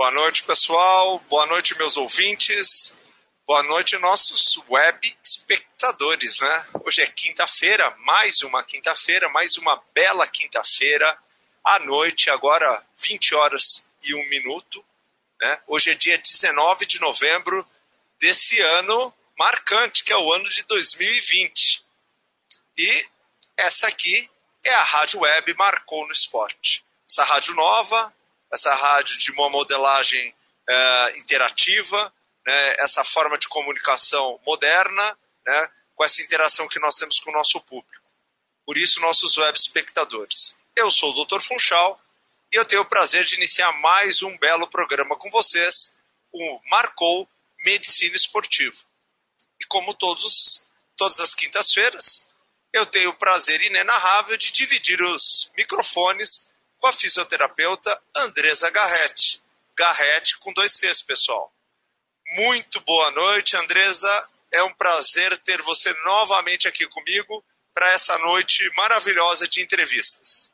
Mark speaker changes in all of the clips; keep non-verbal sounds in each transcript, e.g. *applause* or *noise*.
Speaker 1: Boa noite, pessoal. Boa noite, meus ouvintes. Boa noite, nossos web espectadores, né? Hoje é quinta-feira, mais uma quinta-feira, mais uma bela quinta-feira, à noite, agora 20 horas e um minuto. Né? Hoje é dia 19 de novembro desse ano marcante, que é o ano de 2020. E essa aqui é a Rádio Web Marcou no Esporte. Essa rádio nova, essa rádio de uma modelagem é, interativa, né, essa forma de comunicação moderna, né, com essa interação que nós temos com o nosso público. Por isso, nossos web espectadores. Eu sou o Dr. Funchal e eu tenho o prazer de iniciar mais um belo programa com vocês, o Marcou Medicina Esportivo. E como todos, todas as quintas-feiras, eu tenho o prazer inenarrável de dividir os microfones com a fisioterapeuta Andresa Garrett. Garrett com dois Cs, pessoal. Muito boa noite, Andresa. É um prazer ter você novamente aqui comigo para essa noite maravilhosa de entrevistas.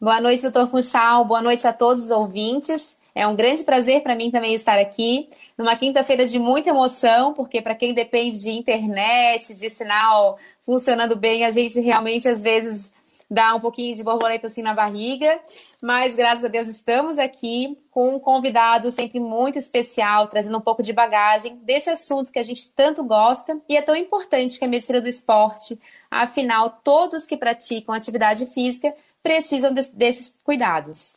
Speaker 2: Boa noite, doutor Funchal. Boa noite a todos os ouvintes. É um grande prazer para mim também estar aqui numa quinta-feira de muita emoção, porque para quem depende de internet, de sinal funcionando bem, a gente realmente às vezes dá um pouquinho de borboleta assim na barriga, mas graças a Deus estamos aqui com um convidado sempre muito especial, trazendo um pouco de bagagem desse assunto que a gente tanto gosta e é tão importante que é a medicina do esporte. Afinal, todos que praticam atividade física precisam de, desses cuidados.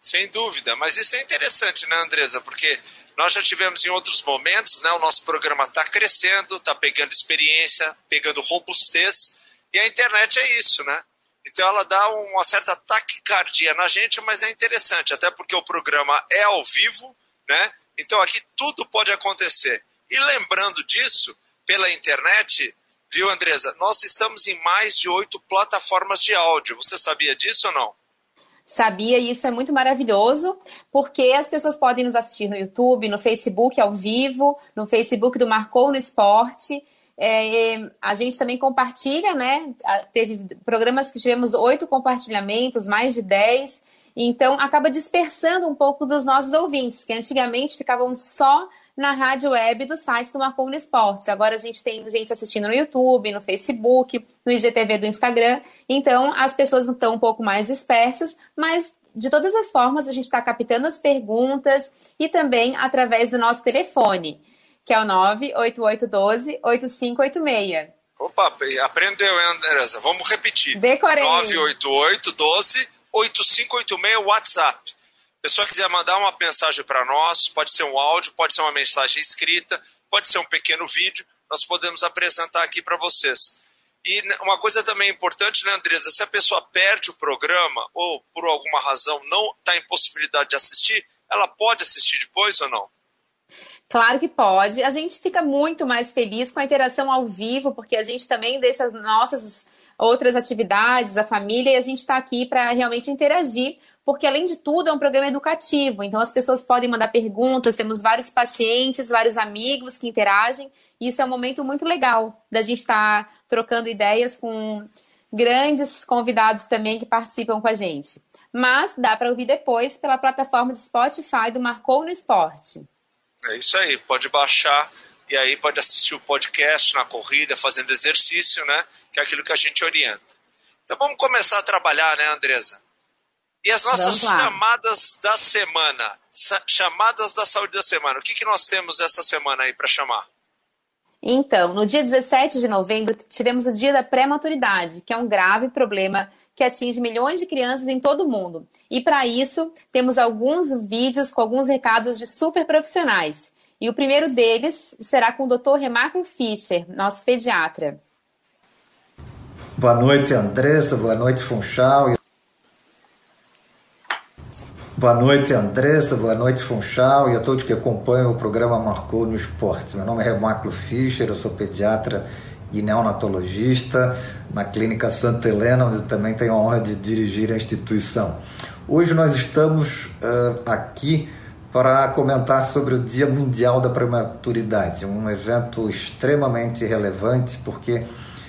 Speaker 1: Sem dúvida, mas isso é interessante, né, Andresa? Porque nós já tivemos em outros momentos, né? O nosso programa está crescendo, está pegando experiência, pegando robustez, e a internet é isso, né? Então ela dá uma certa taquicardia na gente, mas é interessante, até porque o programa é ao vivo, né? Então aqui tudo pode acontecer. E lembrando disso, pela internet, viu, Andresa? Nós estamos em mais de oito plataformas de áudio. Você sabia disso ou não?
Speaker 2: Sabia, e isso é muito maravilhoso, porque as pessoas podem nos assistir no YouTube, no Facebook ao vivo, no Facebook do Marcou no Esporte. É, a gente também compartilha, né? Teve programas que tivemos oito compartilhamentos, mais de dez. Então, acaba dispersando um pouco dos nossos ouvintes, que antigamente ficavam só na rádio web do site do Marcou no Esporte. Agora a gente tem gente assistindo no YouTube, no Facebook, no IGTV do Instagram. Então, as pessoas estão um pouco mais dispersas, mas de todas as formas, a gente está captando as perguntas e também através do nosso telefone que é o 98812-8586.
Speaker 1: Opa, aprendeu, hein, Andresa? Vamos repetir.
Speaker 2: Decorei.
Speaker 1: 988-12-8586 WhatsApp. Pessoa quiser mandar uma mensagem para nós, pode ser um áudio, pode ser uma mensagem escrita, pode ser um pequeno vídeo, nós podemos apresentar aqui para vocês. E uma coisa também importante, né, Andresa? Se a pessoa perde o programa ou por alguma razão não está em possibilidade de assistir, ela pode assistir depois ou não?
Speaker 2: Claro que pode. A gente fica muito mais feliz com a interação ao vivo, porque a gente também deixa as nossas outras atividades, a família, e a gente está aqui para realmente interagir, porque além de tudo é um programa educativo. Então as pessoas podem mandar perguntas, temos vários pacientes, vários amigos que interagem, e isso é um momento muito legal da gente estar tá trocando ideias com grandes convidados também que participam com a gente. Mas dá para ouvir depois pela plataforma de Spotify do Marcou no Esporte.
Speaker 1: É isso aí, pode baixar e aí pode assistir o podcast na corrida, fazendo exercício, né? Que é aquilo que a gente orienta. Então vamos começar a trabalhar, né, Andresa? E as nossas chamadas da semana, chamadas da saúde da semana. O que, que nós temos essa semana aí para chamar?
Speaker 2: Então, no dia 17 de novembro, tivemos o dia da pré-maturidade, que é um grave problema que atinge milhões de crianças em todo o mundo. E para isso, temos alguns vídeos com alguns recados de super profissionais. E o primeiro deles será com o Dr. Remarco Fischer, nosso pediatra.
Speaker 3: Boa noite, Andressa. Boa noite, Funchal. Boa noite, Andressa. Boa noite, Funchal e a todos que acompanham o programa Marcou no Esporte. Meu nome é Remarco Fischer, eu sou pediatra e neonatologista na Clínica Santa Helena, onde também tenho a honra de dirigir a instituição. Hoje nós estamos uh, aqui para comentar sobre o Dia Mundial da Prematuridade, um evento extremamente relevante porque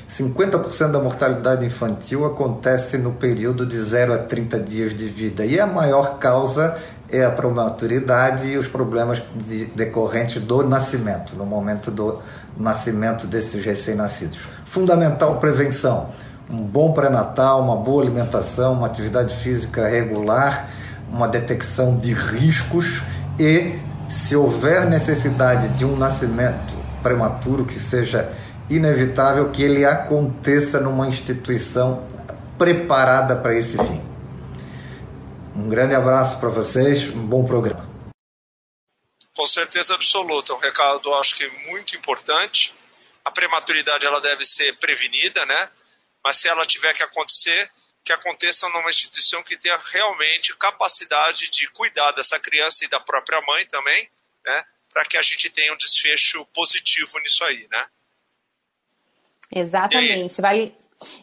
Speaker 3: 50% da mortalidade infantil acontece no período de 0 a 30 dias de vida e a maior causa é a prematuridade e os problemas de, decorrentes do nascimento, no momento do nascimento desses recém-nascidos. Fundamental prevenção, um bom pré-natal, uma boa alimentação, uma atividade física regular, uma detecção de riscos e, se houver necessidade de um nascimento prematuro que seja inevitável, que ele aconteça numa instituição preparada para esse fim. Um grande abraço para vocês, um bom programa.
Speaker 1: Com certeza absoluta, um recado acho que muito importante. A prematuridade ela deve ser prevenida, né? Mas se ela tiver que acontecer, que aconteça numa instituição que tenha realmente capacidade de cuidar dessa criança e da própria mãe também, né? Para que a gente tenha um desfecho positivo nisso aí, né?
Speaker 2: Exatamente. Vai,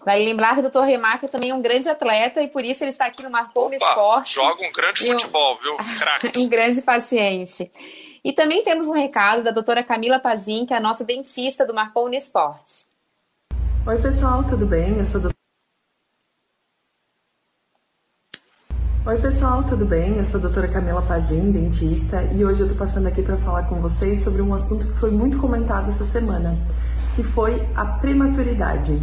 Speaker 2: Vale lembrar que o Dr. Remarque também é um grande atleta e por isso ele está aqui no Marcou no Esporte.
Speaker 1: Joga um grande futebol, viu? *laughs* Crack.
Speaker 2: um grande paciente. E também temos um recado da doutora Camila Pazin, que é a nossa dentista do Marcou no Esporte.
Speaker 4: Oi, pessoal, tudo bem? Eu sou a Oi, pessoal, tudo bem? Eu sou a doutora Camila Pazin, dentista, e hoje eu tô passando aqui para falar com vocês sobre um assunto que foi muito comentado essa semana, que foi a prematuridade.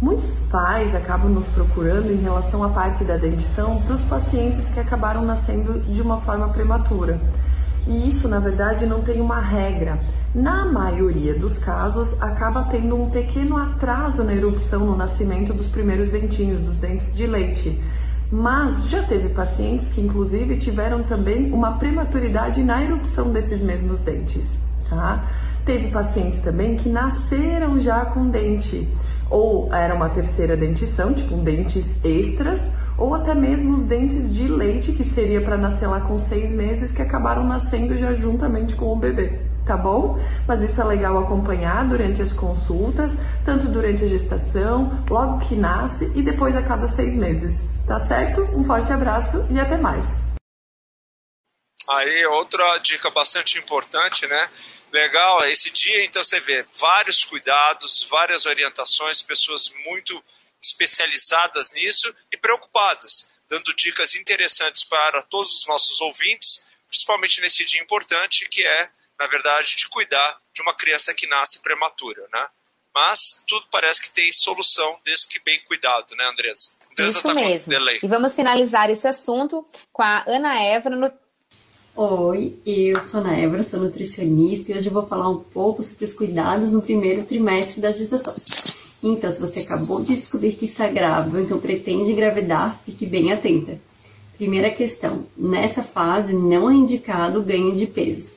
Speaker 4: Muitos pais acabam nos procurando em relação à parte da dentição para os pacientes que acabaram nascendo de uma forma prematura. E isso, na verdade, não tem uma regra. Na maioria dos casos, acaba tendo um pequeno atraso na erupção no nascimento dos primeiros dentinhos, dos dentes de leite. Mas já teve pacientes que, inclusive, tiveram também uma prematuridade na erupção desses mesmos dentes, tá? Teve pacientes também que nasceram já com dente ou era uma terceira dentição, tipo um dentes extras, ou até mesmo os dentes de leite, que seria para nascer lá com seis meses, que acabaram nascendo já juntamente com o bebê, tá bom? Mas isso é legal acompanhar durante as consultas, tanto durante a gestação, logo que nasce e depois a cada seis meses, tá certo? Um forte abraço e até mais!
Speaker 1: Aí, outra dica bastante importante, né? Legal, esse dia então você vê vários cuidados, várias orientações, pessoas muito especializadas nisso e preocupadas, dando dicas interessantes para todos os nossos ouvintes, principalmente nesse dia importante que é, na verdade, de cuidar de uma criança que nasce prematura, né? Mas tudo parece que tem solução desde que bem cuidado, né, Andressa?
Speaker 2: Andressa Isso tá mesmo. E vamos finalizar esse assunto com a Ana no
Speaker 5: Oi, eu sou a Évora, sou nutricionista e hoje eu vou falar um pouco sobre os cuidados no primeiro trimestre da gestação. Então, se você acabou de descobrir que está grávida ou então pretende engravidar, fique bem atenta. Primeira questão, nessa fase não é indicado ganho de peso.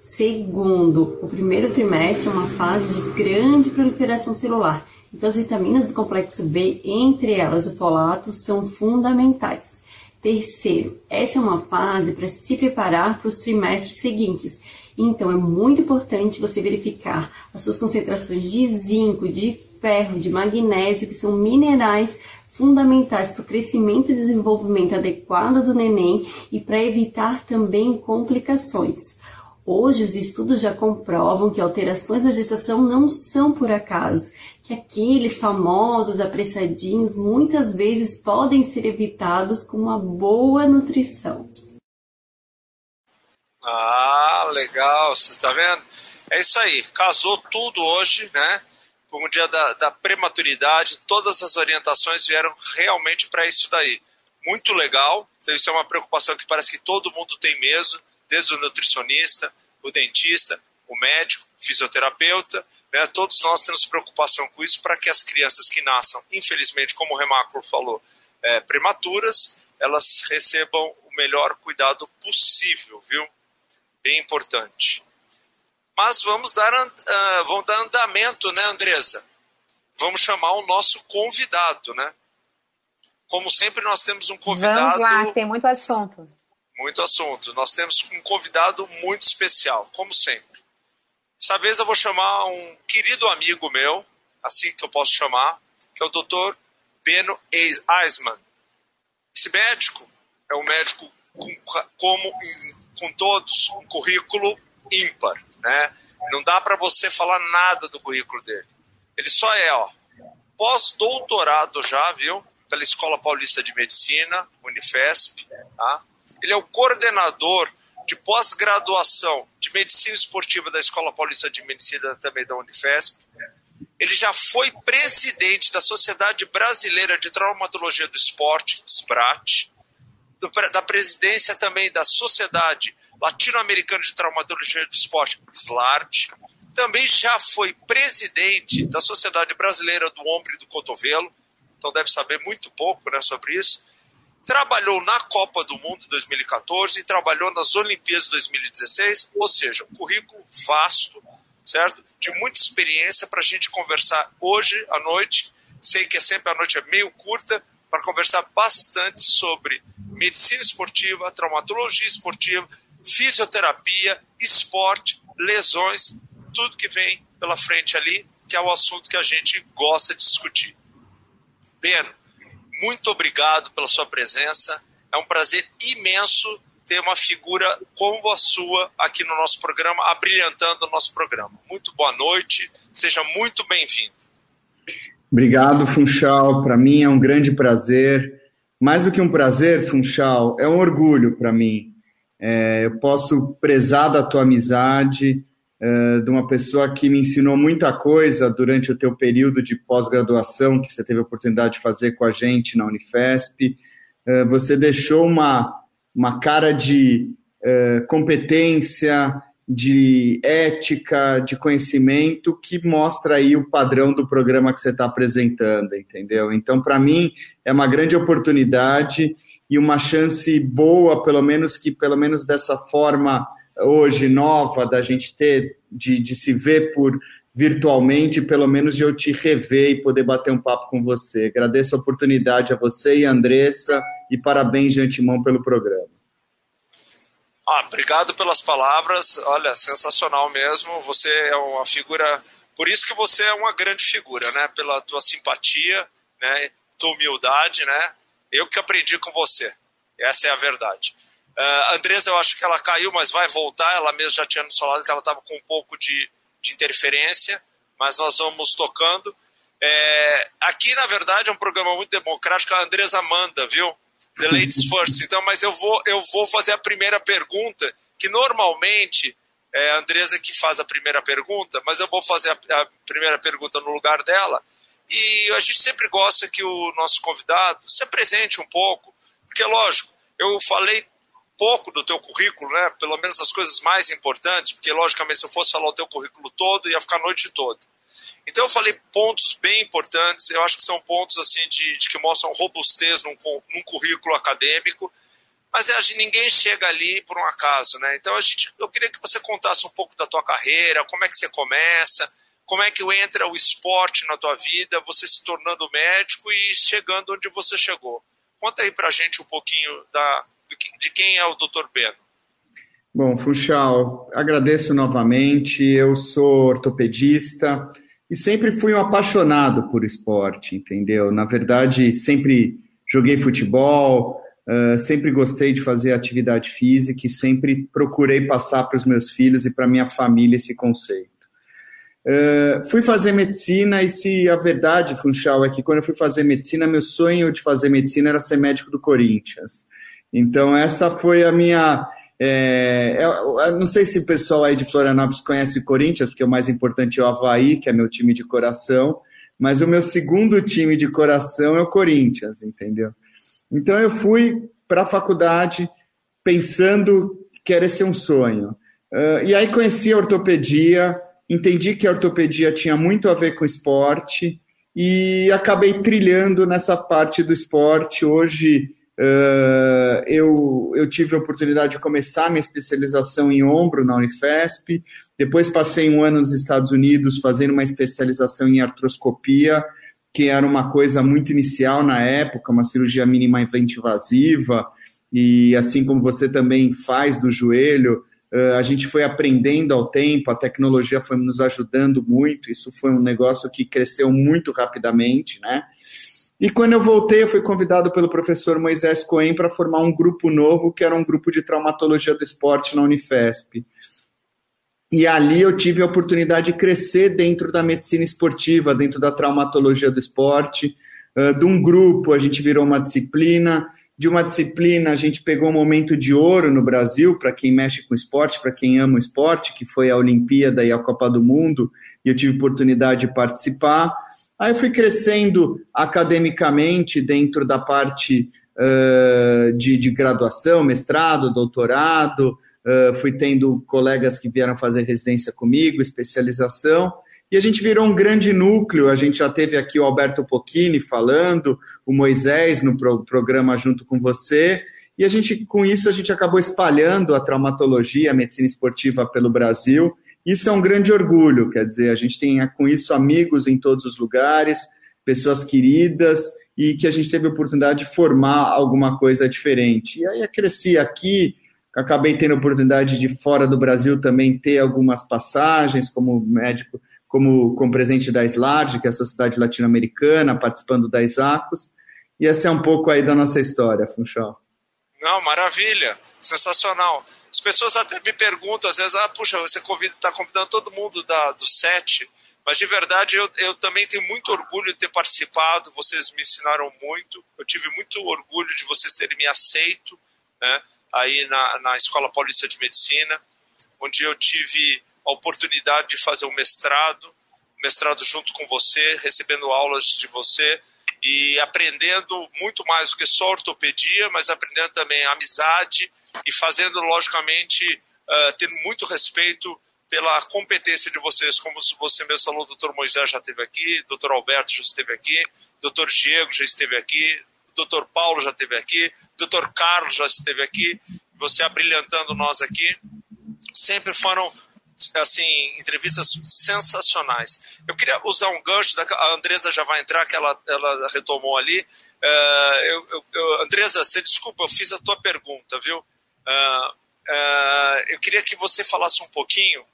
Speaker 5: Segundo, o primeiro trimestre é uma fase de grande proliferação celular, então as vitaminas do complexo B, entre elas o folato, são fundamentais. Terceiro, essa é uma fase para se preparar para os trimestres seguintes. Então, é muito importante você verificar as suas concentrações de zinco, de ferro, de magnésio, que são minerais fundamentais para o crescimento e desenvolvimento adequado do neném e para evitar também complicações. Hoje, os estudos já comprovam que alterações na gestação não são por acaso, que aqueles famosos apressadinhos muitas vezes podem ser evitados com uma boa nutrição.
Speaker 1: Ah, legal, você está vendo? É isso aí, casou tudo hoje, né? Por um dia da, da prematuridade, todas as orientações vieram realmente para isso daí. Muito legal, isso é uma preocupação que parece que todo mundo tem mesmo desde o nutricionista, o dentista, o médico, o fisioterapeuta, né? todos nós temos preocupação com isso para que as crianças que nasçam, infelizmente, como o Remáculo falou, é, prematuras, elas recebam o melhor cuidado possível, viu? Bem importante. Mas vamos dar, uh, vamos dar andamento, né, Andresa? Vamos chamar o nosso convidado, né? Como sempre, nós temos um convidado.
Speaker 2: Vamos lá, que tem muito assunto
Speaker 1: muito assunto. Nós temos um convidado muito especial, como sempre. Dessa vez eu vou chamar um querido amigo meu, assim que eu posso chamar, que é o Dr. Beno Eisman. Esse médico é um médico com, como com todos um currículo ímpar, né? Não dá para você falar nada do currículo dele. Ele só é, ó, pós-doutorado já, viu? Pela Escola Paulista de Medicina, Unifesp, tá? Ele é o coordenador de pós-graduação medicina esportiva da Escola Paulista de Medicina também da Unifesp. Ele já foi presidente da Sociedade Brasileira de Traumatologia do Esporte, SBRAT, da presidência também da Sociedade Latino-Americana de Traumatologia do Esporte, SLART. Também já foi presidente da Sociedade Brasileira do Ombro e do Cotovelo, então deve saber muito pouco né, sobre isso trabalhou na Copa do Mundo 2014 e trabalhou nas Olimpíadas 2016, ou seja, um currículo vasto, certo? De muita experiência para a gente conversar hoje à noite. Sei que é sempre a noite é meio curta, para conversar bastante sobre medicina esportiva, traumatologia esportiva, fisioterapia, esporte, lesões, tudo que vem pela frente ali, que é o assunto que a gente gosta de discutir. Pena muito obrigado pela sua presença. É um prazer imenso ter uma figura como a sua aqui no nosso programa, abrilhantando o nosso programa. Muito boa noite, seja muito bem-vindo.
Speaker 6: Obrigado, Funchal. Para mim é um grande prazer. Mais do que um prazer, Funchal, é um orgulho para mim. É, eu posso prezar da tua amizade, de uma pessoa que me ensinou muita coisa durante o teu período de pós-graduação que você teve a oportunidade de fazer com a gente na Unifesp. Uh, você deixou uma, uma cara de uh, competência, de ética, de conhecimento que mostra aí o padrão do programa que você está apresentando, entendeu? Então, para mim, é uma grande oportunidade e uma chance boa, pelo menos que, pelo menos dessa forma, hoje nova da gente ter, de, de se ver por virtualmente, pelo menos de eu te rever e poder bater um papo com você. Agradeço a oportunidade a você e a Andressa e parabéns de antemão pelo programa.
Speaker 1: Ah, obrigado pelas palavras. Olha, sensacional mesmo. Você é uma figura, por isso que você é uma grande figura, né? Pela tua simpatia, né? Tua humildade, né? Eu que aprendi com você. Essa é a verdade. Uh, Andresa, eu acho que ela caiu, mas vai voltar. Ela mesma já tinha nos falado que ela estava com um pouco de, de interferência, mas nós vamos tocando. É, aqui, na verdade, é um programa muito democrático. A Andresa manda, viu? The ladies *laughs* first. Então, mas eu vou, eu vou fazer a primeira pergunta, que normalmente é a Andresa que faz a primeira pergunta, mas eu vou fazer a, a primeira pergunta no lugar dela. E a gente sempre gosta que o nosso convidado se apresente um pouco, porque, lógico, eu falei pouco do teu currículo, né? Pelo menos as coisas mais importantes, porque logicamente se eu fosse falar o teu currículo todo, ia ficar a noite toda. Então eu falei pontos bem importantes, eu acho que são pontos assim de, de que mostram robustez num, num currículo acadêmico, mas é, ninguém chega ali por um acaso, né? Então a gente, eu queria que você contasse um pouco da tua carreira, como é que você começa, como é que entra o esporte na tua vida, você se tornando médico e chegando onde você chegou. Conta aí pra gente um pouquinho da, de quem é o Dr. Beno?
Speaker 6: Bom, Funchal, agradeço novamente. Eu sou ortopedista e sempre fui um apaixonado por esporte, entendeu? Na verdade, sempre joguei futebol, uh, sempre gostei de fazer atividade física e sempre procurei passar para os meus filhos e para minha família esse conceito. Uh, fui fazer medicina e se a verdade, Funchal, é que quando eu fui fazer medicina, meu sonho de fazer medicina era ser médico do Corinthians. Então, essa foi a minha. É, eu, eu não sei se o pessoal aí de Florianópolis conhece Corinthians, porque o mais importante é o Havaí, que é meu time de coração, mas o meu segundo time de coração é o Corinthians, entendeu? Então, eu fui para a faculdade pensando que era esse um sonho. Uh, e aí conheci a ortopedia, entendi que a ortopedia tinha muito a ver com esporte e acabei trilhando nessa parte do esporte. Hoje Uh, eu, eu tive a oportunidade de começar minha especialização em ombro na Unifesp, depois passei um ano nos Estados Unidos fazendo uma especialização em artroscopia, que era uma coisa muito inicial na época, uma cirurgia minimamente invasiva, e assim como você também faz do joelho, uh, a gente foi aprendendo ao tempo, a tecnologia foi nos ajudando muito, isso foi um negócio que cresceu muito rapidamente, né? E quando eu voltei, eu fui convidado pelo professor Moisés Cohen para formar um grupo novo, que era um grupo de traumatologia do esporte na Unifesp. E ali eu tive a oportunidade de crescer dentro da medicina esportiva, dentro da traumatologia do esporte. Uh, de um grupo, a gente virou uma disciplina. de uma disciplina, a gente pegou um momento de ouro no Brasil, para quem mexe com esporte, para quem ama o esporte, que foi a Olimpíada e a Copa do Mundo, e eu tive oportunidade de participar. Aí eu fui crescendo academicamente dentro da parte uh, de, de, graduação, mestrado, doutorado, uh, fui tendo colegas que vieram fazer residência comigo, especialização, e a gente virou um grande núcleo. A gente já teve aqui o Alberto Pocchini falando, o Moisés no pro programa junto com você. E a gente, com isso, a gente acabou espalhando a traumatologia, a medicina esportiva pelo Brasil. Isso é um grande orgulho, quer dizer, a gente tem com isso amigos em todos os lugares, pessoas queridas e que a gente teve a oportunidade de formar alguma coisa diferente. E aí eu cresci aqui, acabei tendo a oportunidade de fora do Brasil também ter algumas passagens como médico como, como presidente da SLARD, que é a Sociedade Latino-Americana, participando da ISACOS. E essa é um pouco aí da nossa história, Funchal.
Speaker 1: Não, maravilha, sensacional. As pessoas até me perguntam, às vezes, ah, puxa, você está convida, tá convidando todo mundo da, do SET, mas de verdade eu, eu também tenho muito orgulho de ter participado, vocês me ensinaram muito, eu tive muito orgulho de vocês terem me aceito né, aí na, na Escola Paulista de Medicina, onde eu tive a oportunidade de fazer o mestrado, mestrado junto com você, recebendo aulas de você e aprendendo muito mais do que só ortopedia, mas aprendendo também amizade e fazendo, logicamente, uh, tendo muito respeito pela competência de vocês, como você mesmo falou, o doutor Moisés já esteve aqui, o doutor Alberto já esteve aqui, o doutor Diego já esteve aqui, o doutor Paulo já esteve aqui, o doutor Carlos já esteve aqui, você abrilhantando nós aqui, sempre foram assim, entrevistas sensacionais. Eu queria usar um gancho, da, a Andresa já vai entrar, que ela, ela retomou ali. Uh, eu, eu, Andresa, você desculpa, eu fiz a tua pergunta, viu? Uh, uh, eu queria que você falasse um pouquinho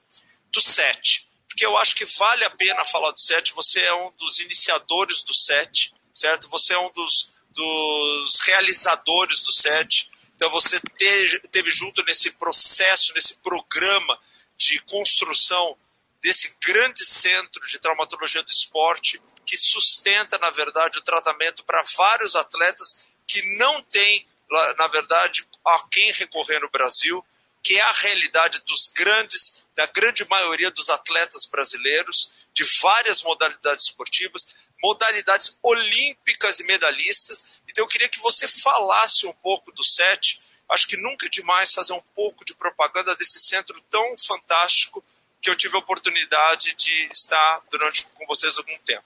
Speaker 1: do SET, porque eu acho que vale a pena falar do SET. Você é um dos iniciadores do SET, certo? Você é um dos, dos realizadores do SET. Então você teve, teve junto nesse processo, nesse programa de construção desse grande centro de traumatologia do esporte que sustenta, na verdade, o tratamento para vários atletas que não têm, na verdade, a quem recorrer no Brasil, que é a realidade dos grandes, da grande maioria dos atletas brasileiros, de várias modalidades esportivas, modalidades olímpicas e medalhistas. Então eu queria que você falasse um pouco do SET, acho que nunca é demais fazer um pouco de propaganda desse centro tão fantástico que eu tive a oportunidade de estar durante com vocês algum tempo.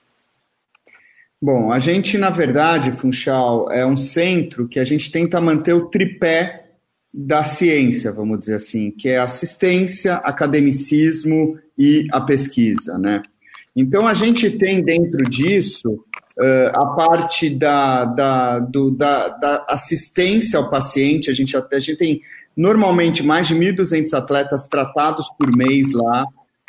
Speaker 6: Bom, a gente, na verdade, Funchal, é um centro que a gente tenta manter o tripé da ciência, vamos dizer assim, que é assistência, academicismo e a pesquisa, né? Então, a gente tem dentro disso Uh, a parte da, da, do, da, da, assistência ao paciente, a gente, a gente tem normalmente mais de 1.200 atletas tratados por mês lá.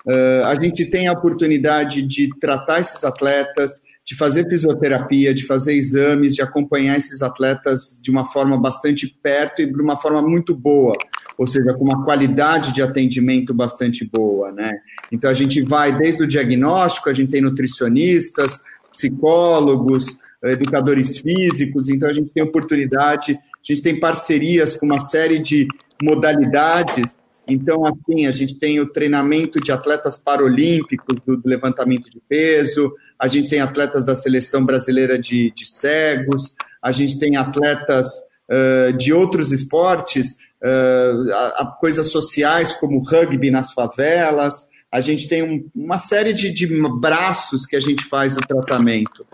Speaker 6: Uh, a gente tem a oportunidade de tratar esses atletas, de fazer fisioterapia, de fazer exames, de acompanhar esses atletas de uma forma bastante perto e de uma forma muito boa, ou seja, com uma qualidade de atendimento bastante boa, né? Então a gente vai desde o diagnóstico, a gente tem nutricionistas, psicólogos, educadores físicos, então a gente tem oportunidade, a gente tem parcerias com uma série de modalidades. Então, assim, a gente tem o treinamento de atletas paralímpicos do, levantamento de peso, a gente tem atletas da seleção brasileira de, de cegos, a gente tem atletas uh, de outros esportes, uh, a, a coisas sociais como rugby nas favelas, a gente tem um, uma série de, de, braços que a gente faz o tratamento.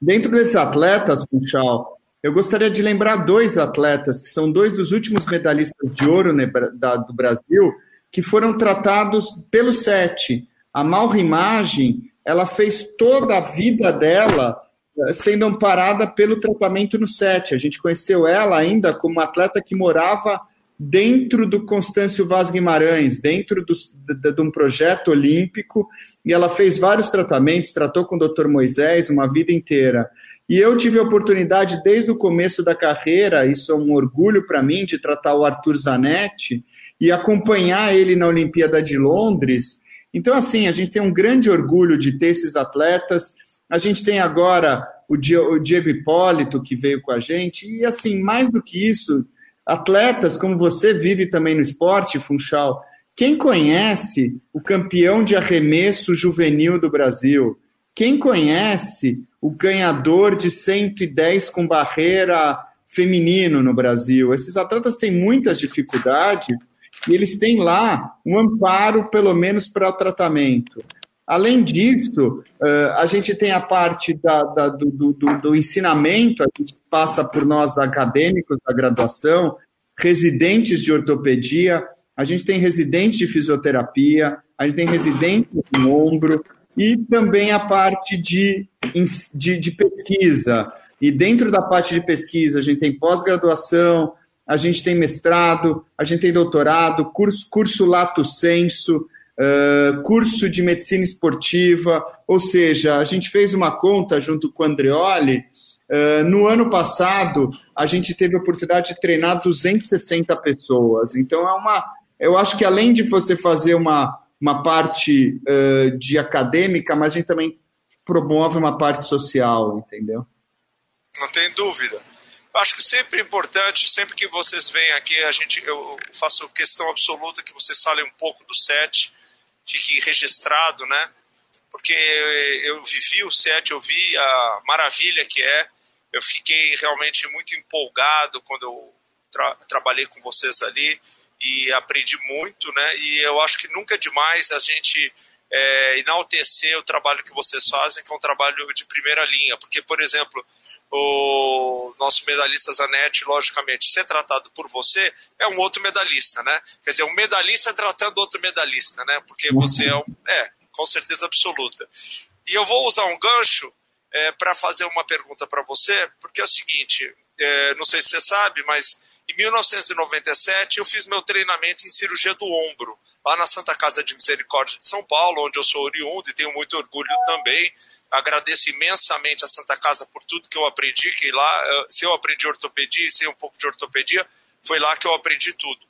Speaker 6: Dentro desses atletas, Funchal, eu gostaria de lembrar dois atletas, que são dois dos últimos medalhistas de ouro né, do Brasil, que foram tratados pelo SET. A Malrimagem, ela fez toda a vida dela eh, sendo amparada pelo tratamento no SET. A gente conheceu ela ainda como atleta que morava dentro do Constâncio Vaz Guimarães, dentro do, de, de, um projeto olímpico, e ela fez vários tratamentos, tratou com o Dr. Moisés uma vida inteira. E eu tive a oportunidade, desde o começo da carreira, isso é um orgulho para mim, de tratar o Arthur Zanetti e acompanhar ele na Olimpíada de Londres. Então, assim, a gente tem um grande orgulho de ter esses atletas A gente tem agora o Diego Hipólito, que veio com a gente, e assim, mais do que isso, atletas como você vive também no esporte, Funchal, quem conhece o campeão de arremesso juvenil do Brasil? Quem conhece o ganhador de 110 com barreira feminino no Brasil? Esses atletas têm muitas dificuldades e eles têm lá um amparo, pelo menos, para o tratamento. Além disso, a gente tem a parte da, da, do, do, do, ensinamento, a gente passa por nós acadêmicos da graduação, residentes de ortopedia, a gente tem residentes de fisioterapia, a gente tem residentes de ombro e também a parte de, de, de pesquisa. E dentro da parte de pesquisa, a gente tem pós-graduação, a gente tem mestrado, a gente tem doutorado, curso, curso lato senso, uh, curso de medicina esportiva, ou seja, a gente fez uma conta junto com o Andreoli. Uh, no ano passado, a gente teve a oportunidade de treinar 260 pessoas. Então, é uma. Eu acho que além de você fazer uma, uma parte uh, de acadêmica, mas a gente também promove uma parte social, entendeu?
Speaker 1: Não tem dúvida. Acho que sempre é importante, sempre que vocês vêm aqui, a gente, eu faço questão absoluta que vocês falem um pouco do set, fique registrado, né? Porque eu vivi o set, eu vi a maravilha que é. Eu fiquei realmente muito empolgado quando eu tra trabalhei com vocês ali e aprendi muito, né? E eu acho que nunca é demais a gente é, enaltecer o trabalho que vocês fazem, que é um trabalho de primeira linha. Porque, por exemplo, o nosso medalhista Zanetti, logicamente, ser tratado por você é um outro medalhista, né? Quer dizer, um medalhista tratando outro medalhista, né? Porque você é um. É, com certeza absoluta. E eu vou usar um gancho é, para fazer uma pergunta para você, porque é o seguinte: é, não sei se você sabe, mas em 1997 eu fiz meu treinamento em cirurgia do ombro, lá na Santa Casa de Misericórdia de São Paulo, onde eu sou oriundo e tenho muito orgulho também agradeço imensamente a Santa Casa por tudo que eu aprendi, que lá, se eu aprendi ortopedia e sei um pouco de ortopedia, foi lá que eu aprendi tudo.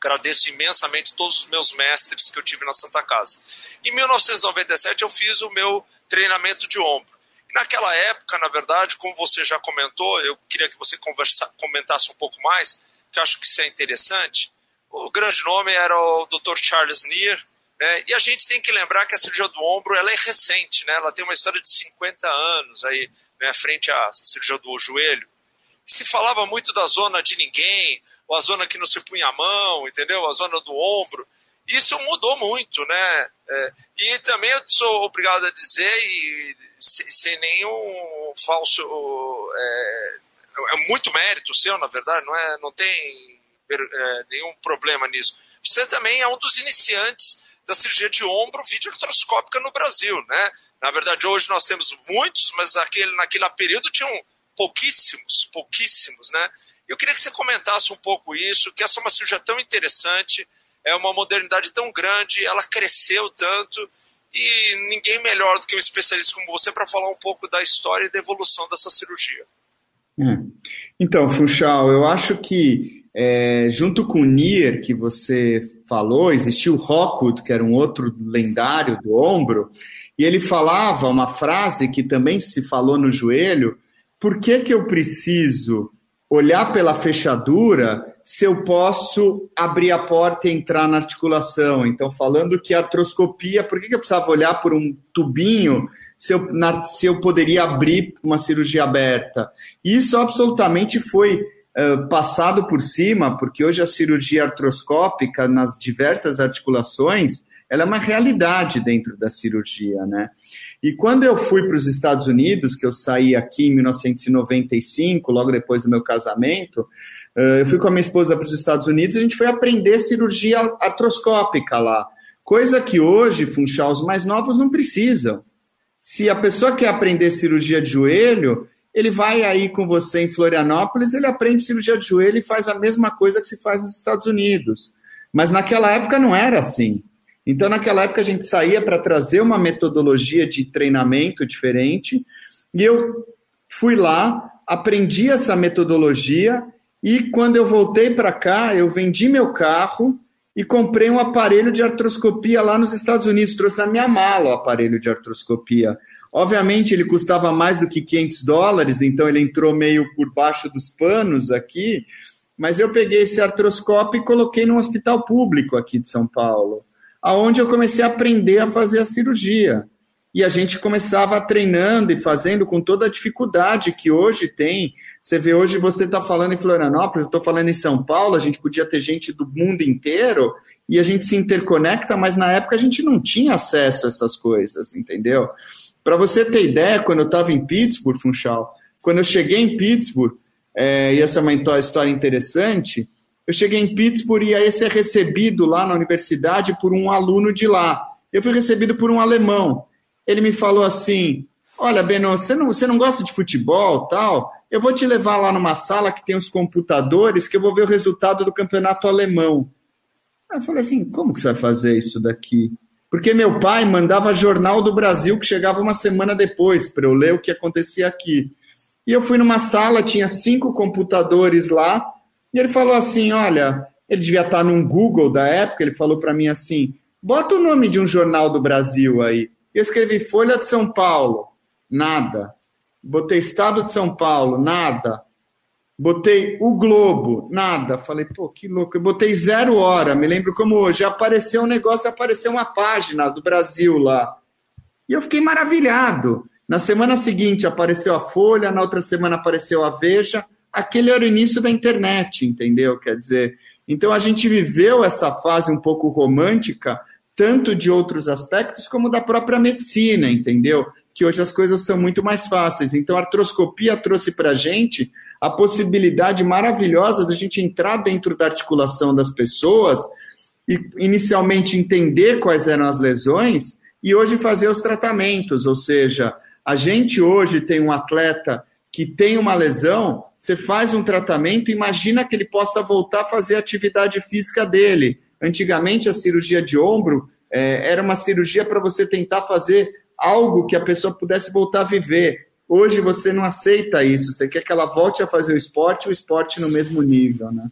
Speaker 1: Agradeço imensamente todos os meus mestres que eu tive na Santa Casa. Em 1997 eu fiz o meu treinamento de ombro. E naquela época, na verdade, como você já comentou, eu queria que você conversa, comentasse um pouco mais, que acho que isso é interessante. O grande nome era o Dr. Charles Neer, né? E a gente tem que lembrar que a cirurgia do ombro ela é recente, né? ela tem uma história de 50 anos aí, né, frente à cirurgia do joelho. Se falava muito da zona de ninguém, ou a zona que não se punha a mão, entendeu? A zona do ombro. Isso mudou muito, né? É, e também eu sou obrigado a dizer, e sem, nenhum falso. É, é, muito mérito seu, na verdade, não, é, não tem é, nenhum problema nisso. Você também é um dos iniciantes da cirurgia de ombro videoartroscópica no Brasil, né? Na verdade, hoje nós temos muitos, mas aquele, naquele período tinham pouquíssimos, pouquíssimos, né? Eu queria que você comentasse um pouco isso, que essa é uma cirurgia tão interessante, é uma modernidade tão grande, ela cresceu tanto, e ninguém melhor do que um especialista como você para falar um pouco da história e da evolução dessa cirurgia.
Speaker 6: Hum. Então, Funchal, eu acho que é, junto com o Nier, que você falou, existiu o Rockwood, que era um outro lendário do ombro, e ele falava uma frase que também se falou no joelho: por que, que eu preciso olhar pela fechadura se eu posso abrir a porta e entrar na articulação? Então, falando que artroscopia, por que, que eu precisava olhar por um tubinho? Se eu, na, se eu poderia abrir uma cirurgia aberta. Isso absolutamente foi uh, passado por cima, porque hoje a cirurgia artroscópica nas diversas articulações, ela é uma realidade dentro da cirurgia, né? E quando eu fui para os Estados Unidos, que eu saí aqui em 1995, logo depois do meu casamento, eu fui com a minha esposa para os Estados Unidos e a gente foi aprender cirurgia artroscópica lá. Coisa que hoje, Funchal, os mais novos não precisam. Se a pessoa quer aprender cirurgia de joelho, ele vai aí com você em Florianópolis, ele aprende cirurgia de joelho e faz a mesma coisa que se faz nos Estados Unidos. Mas naquela época não era assim. Então, naquela época, a gente saía para trazer uma metodologia de treinamento diferente, e eu fui lá, aprendi essa metodologia, e quando eu voltei para cá, eu vendi meu carro e comprei um aparelho de artroscopia lá nos Estados Unidos. Trouxe na minha mala o aparelho de artroscopia Obviamente, ele custava mais do que 500 dólares, então ele entrou meio por baixo dos panos aqui. Mas eu peguei esse artroscópio e coloquei num hospital público aqui de São Paulo, aonde eu comecei a aprender a fazer a cirurgia. E a gente começava treinando e fazendo com toda a dificuldade que hoje tem. Você vê, hoje você está falando em Florianópolis, eu estou falando em São Paulo, a gente podia ter gente do mundo inteiro e a gente se interconecta, mas na época a gente não tinha acesso a essas coisas, entendeu? Para você ter ideia, quando eu estava em Pittsburgh, Funchal, quando eu cheguei em Pittsburgh, é, e essa é uma história interessante, eu cheguei em Pittsburgh e aí ser recebido lá na universidade por um aluno de lá. Eu fui recebido por um alemão. Ele me falou assim: Olha, Beno, você não, você não gosta de futebol tal? Eu vou te levar lá numa sala que tem os computadores que eu vou ver o resultado do campeonato alemão. Eu falei assim: como que você vai fazer isso daqui? Porque meu pai mandava jornal do Brasil que chegava uma semana depois para eu ler o que acontecia aqui. E eu fui numa sala, tinha cinco computadores lá, e ele falou assim: olha, ele devia estar num Google da época, ele falou para mim assim: bota o nome de um jornal do Brasil aí. Eu escrevi Folha de São Paulo, nada. Botei Estado de São Paulo, nada. Botei o Globo, nada. Falei, pô, que louco. Eu botei zero hora, me lembro como hoje. Apareceu um negócio, apareceu uma página do Brasil lá. E eu fiquei maravilhado. Na semana seguinte apareceu a Folha, na outra semana apareceu a Veja. Aquele era o início da internet, entendeu? Quer dizer, então a gente viveu essa fase um pouco romântica, tanto de outros aspectos como da própria medicina, entendeu? Que hoje as coisas são muito mais fáceis. Então a artroscopia trouxe para a gente a possibilidade maravilhosa da gente entrar dentro da articulação das pessoas e inicialmente entender quais eram as lesões e hoje fazer os tratamentos. Ou seja, a gente hoje tem um atleta que tem uma lesão, você faz um tratamento, imagina que ele possa voltar a fazer a atividade física dele. Antigamente, a cirurgia de ombro é, era uma cirurgia para você tentar fazer algo que a pessoa pudesse voltar a viver. Hoje você não aceita isso, você quer que ela volte a fazer o esporte, o esporte no mesmo nível, né?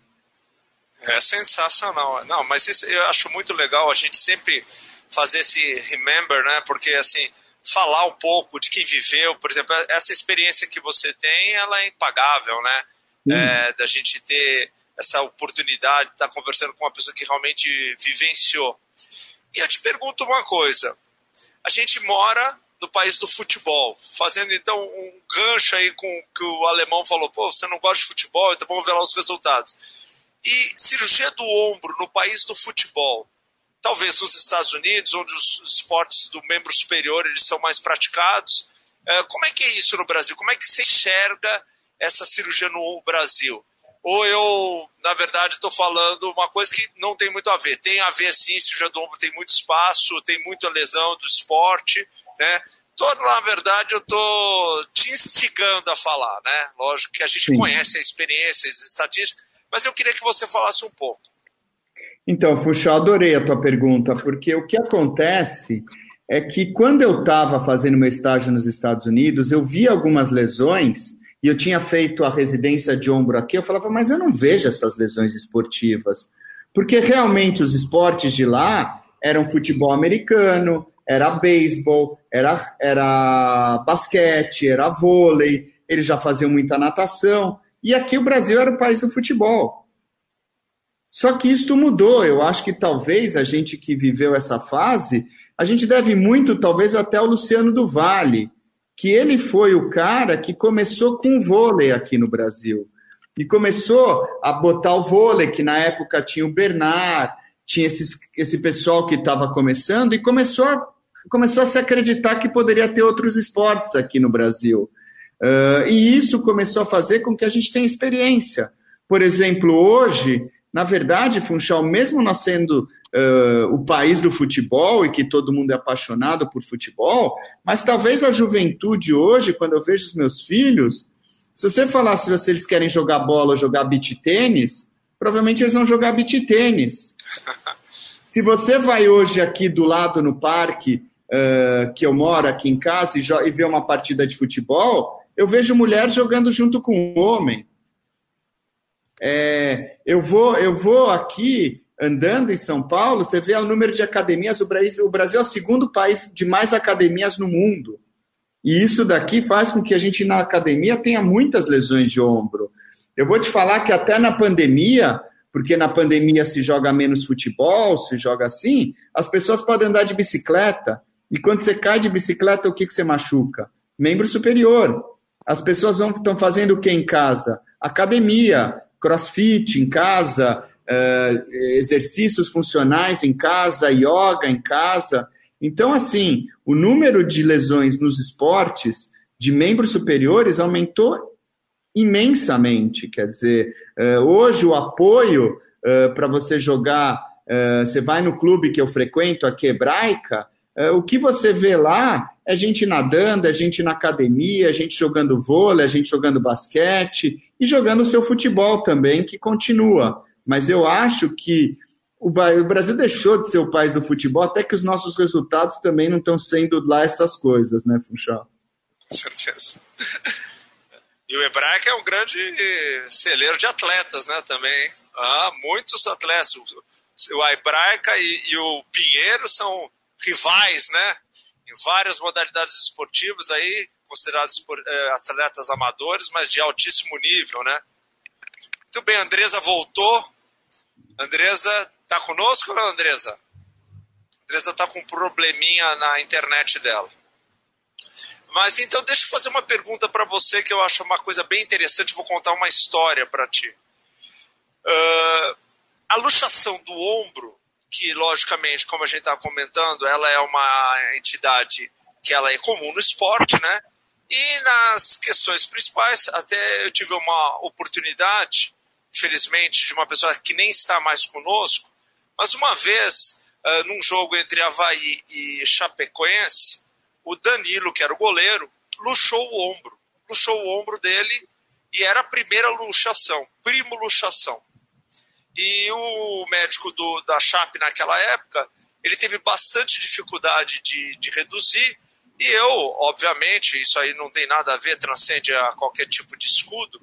Speaker 1: É sensacional. Não, mas isso eu acho muito legal a gente sempre fazer esse remember, né? Porque assim, falar um pouco de quem viveu, por exemplo, essa experiência que você tem, ela é impagável, né? É, da gente ter essa oportunidade de estar conversando com uma pessoa que realmente vivenciou. E eu te pergunto uma coisa: a gente mora do país do futebol, fazendo então um gancho aí com que o alemão falou, pô, você não gosta de futebol, então vamos ver lá os resultados. E cirurgia do ombro no país do futebol, talvez nos Estados Unidos, onde os esportes do membro superior eles são mais praticados, é, como é que é isso no Brasil? Como é que você enxerga essa cirurgia no Brasil? Ou eu, na verdade, estou falando uma coisa que não tem muito a ver. Tem a ver sim, cirurgia do ombro tem muito espaço, tem muita lesão do esporte, né? Todo, na verdade, eu estou te instigando a falar, né? Lógico que a gente Sim. conhece a experiência, as estatísticas, mas eu queria que você falasse um pouco.
Speaker 6: Então, Fuxa, adorei a tua pergunta, porque o que acontece é que quando eu estava fazendo meu estágio nos Estados Unidos, eu vi algumas lesões e eu tinha feito a residência de ombro aqui, eu falava, mas eu não vejo essas lesões esportivas. Porque realmente os esportes de lá eram futebol americano, era beisebol, era, era basquete, era vôlei, eles já faziam muita natação. E aqui o Brasil era o país do futebol. Só que isso mudou. Eu acho que talvez a gente que viveu essa fase, a gente deve muito, talvez, até ao Luciano do Vale, que ele foi o cara que começou com o vôlei aqui no Brasil. E começou a botar o vôlei, que na época tinha o Bernard, tinha esses, esse pessoal que estava começando, e começou a começou a se acreditar que poderia ter outros esportes aqui no Brasil. Uh, e isso começou a fazer com que a gente tenha experiência. Por exemplo, hoje, na verdade, Funchal, mesmo nós sendo uh, o país do futebol e que todo mundo é apaixonado por futebol, mas talvez a juventude hoje, quando eu vejo os meus filhos, se você falasse se eles querem jogar bola ou jogar beach tênis, provavelmente eles vão jogar beach tênis. *laughs* Se você vai hoje aqui do lado no parque uh, que eu moro aqui em casa e, e uma partida de futebol, eu vejo mulher jogando junto com um homem. É, eu vou eu vou aqui andando em São Paulo, você vê o número de academias, o Brasil, o Brasil é o segundo país de mais academias no mundo. E isso daqui faz com que a gente na academia tenha muitas lesões de ombro. Eu vou te falar que até na pandemia, porque na pandemia se joga menos futebol, se joga assim, as pessoas podem andar de bicicleta. E quando você cai de bicicleta, o que, que você machuca? Membro superior. As pessoas estão fazendo o que em casa? Academia, crossfit em casa, uh, exercícios funcionais em casa, yoga em casa. Então, assim, o número de lesões nos esportes de membros superiores aumentou imensamente. Quer dizer, uh, hoje o apoio uh, para você jogar, você vai no clube que eu frequento, a Quebraica, o que você vê lá é gente nadando, é gente na academia, é gente jogando vôlei, é gente jogando basquete e jogando o seu futebol também, que continua. Mas eu acho que o Brasil deixou de ser o país do futebol, até que os nossos resultados também não estão sendo lá essas coisas, né, Funchal?
Speaker 1: Com certeza. E o Hebraica é um grande celeiro de atletas, né, também. Ah, muitos atletas. O Hebraica e, e o Pinheiro são rivais, né? Em várias modalidades esportivas aí, considerados eh, atletas amadores, mas de altíssimo nível, né? Muito bem, Andresa voltou. Andresa, tá conosco, Andresa? Andresa tá com um probleminha na internet dela. Mas então deixa eu fazer uma pergunta para você que eu acho uma coisa bem interessante. Vou contar uma história para ti. Uh, a luxação do ombro, que logicamente, como a gente está comentando, ela é uma entidade que ela é comum no esporte, né? E nas questões principais, até eu tive uma oportunidade infelizmente, de uma pessoa que nem está mais conosco, mas uma vez, uh, num jogo entre Havaí e Chapecoense, o Danilo, que era o goleiro, luxou o ombro. Luxou o ombro dele e era a primeira luxação, primo luxação. E o médico do, da Chape naquela época, ele teve bastante dificuldade de, de reduzir, e eu, obviamente, isso aí não tem nada a ver, transcende a qualquer tipo de escudo,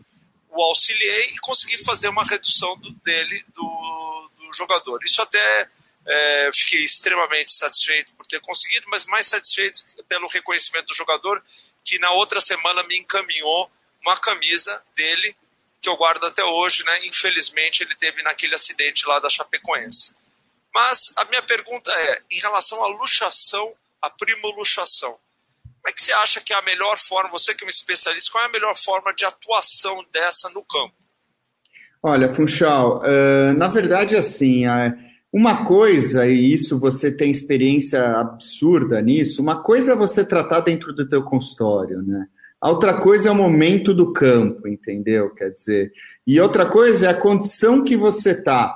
Speaker 1: o auxiliei e consegui fazer uma redução do, dele, do, do jogador. Isso até é, fiquei extremamente satisfeito por ter conseguido, mas mais satisfeito pelo reconhecimento do jogador, que na outra semana me encaminhou uma camisa dele, que eu guardo até hoje, né? Infelizmente ele teve naquele acidente lá da Chapecoense. Mas a minha pergunta é, em relação à luxação, a primoluxação, como é que você acha que é a melhor forma, você que é um especialista, qual é a melhor forma de atuação dessa no campo?
Speaker 6: Olha, Funchal, uh, na verdade, assim, uh, uma coisa, e isso você tem experiência absurda nisso, uma coisa é você tratar dentro do teu consultório, né? A outra coisa é o momento do campo, entendeu? Quer dizer, e outra coisa é a condição que você tá.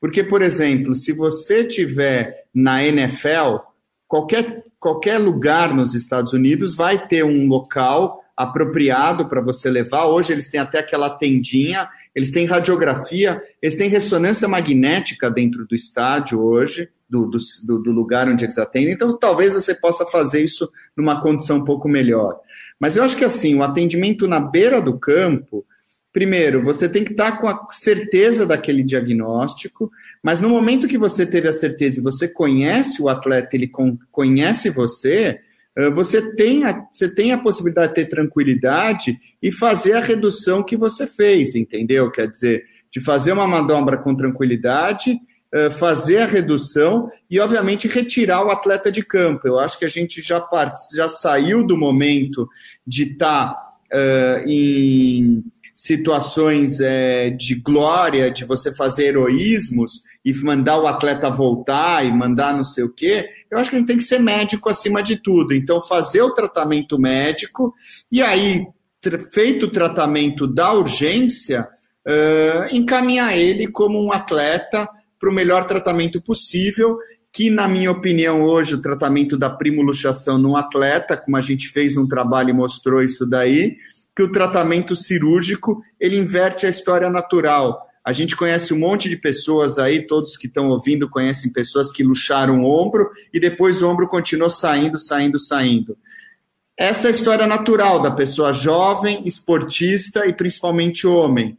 Speaker 6: Porque, por exemplo, se você tiver na NFL, qualquer qualquer lugar nos Estados Unidos vai ter um local apropriado para você levar. Hoje eles têm até aquela tendinha, eles têm radiografia, eles têm ressonância magnética dentro do estádio hoje, do, do, do lugar onde eles atendem. Então, talvez você possa fazer isso numa condição um pouco melhor. Mas eu acho que assim, o atendimento na beira do campo, primeiro, você tem que estar com a certeza daquele diagnóstico, mas no momento que você teve a certeza e você conhece o atleta, ele conhece você, você tem, a, você tem a possibilidade de ter tranquilidade e fazer a redução que você fez, entendeu? Quer dizer, de fazer uma manobra com tranquilidade, fazer a redução e, obviamente, retirar o atleta de campo. Eu acho que a gente já, part... já saiu do momento de estar tá, uh, em situações é, de glória, de você fazer heroísmos e mandar o atleta voltar e mandar não sei o quê, eu acho que a gente tem que ser médico acima de tudo. Então, fazer o tratamento médico e aí, feito o tratamento da urgência, uh, encaminhar ele como um atleta para o melhor tratamento possível, que, na minha opinião, hoje, o tratamento da primoluxação no atleta, como a gente fez um trabalho e mostrou isso daí, que o tratamento cirúrgico ele inverte a história natural. A gente conhece um monte de pessoas aí, todos que estão ouvindo conhecem pessoas que luxaram o ombro e depois o ombro continuou saindo, saindo, saindo. Essa é a história natural da pessoa jovem, esportista e principalmente homem.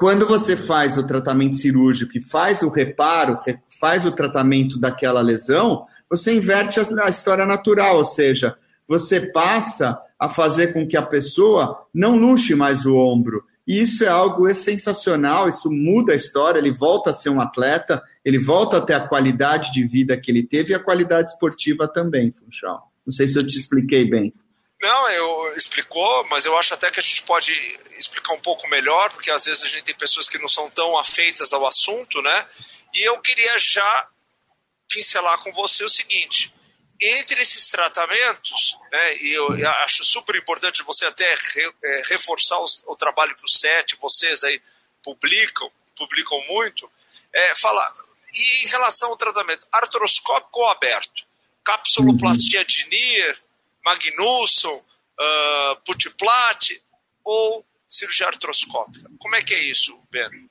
Speaker 6: Quando você faz o tratamento cirúrgico e faz o reparo, faz o tratamento daquela lesão, você inverte a história natural, ou seja, você passa a fazer com que a pessoa não luxe mais o ombro. E isso é algo sensacional, isso muda a história, ele volta a ser um atleta, ele volta a ter a qualidade de vida que ele teve e a qualidade esportiva também, Funchal. Não sei se eu te expliquei bem.
Speaker 1: Não, eu explicou, mas eu acho até que a gente pode explicar um pouco melhor, porque às vezes a gente tem pessoas que não são tão afeitas ao assunto, né? E eu queria já pincelar com você o seguinte: entre esses tratamentos, né, e eu acho super importante você até re, é, reforçar os, o trabalho que o SET, vocês aí publicam, publicam muito, é, falar, e em relação ao tratamento artroscópico ou aberto? Capsuloplastia de Nier, Magnusson, uh, Putiplat ou cirurgia artroscópica? Como é que é isso, Ben?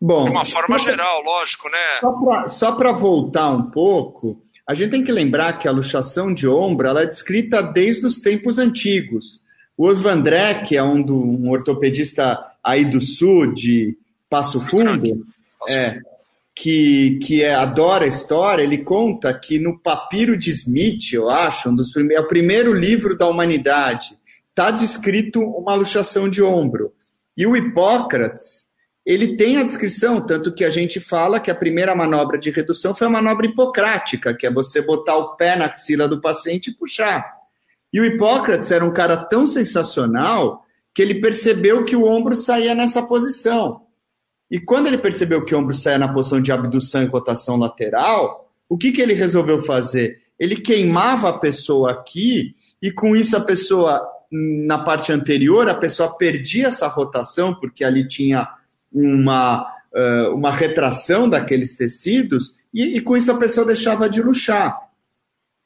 Speaker 6: Bom,
Speaker 1: de uma forma geral, lógico,
Speaker 6: né? Só para voltar um pouco, a gente tem que lembrar que a luxação de ombro ela é descrita desde os tempos antigos. O Osvandré, que é um, do, um ortopedista aí do sul, de Passo Fundo, é, que, que é, adora a história, ele conta que no papiro de Smith, eu acho, um dos é o primeiro livro da humanidade, está descrito uma luxação de ombro. E o Hipócrates, ele tem a descrição, tanto que a gente fala que a primeira manobra de redução foi a manobra hipocrática, que é você botar o pé na axila do paciente e puxar. E o Hipócrates era um cara tão sensacional que ele percebeu que o ombro saía nessa posição. E quando ele percebeu que o ombro saía na posição de abdução e rotação lateral, o que, que ele resolveu fazer? Ele queimava a pessoa aqui e com isso a pessoa, na parte anterior, a pessoa perdia essa rotação, porque ali tinha uma, uma retração daqueles tecidos e, e com isso a pessoa deixava de luxar.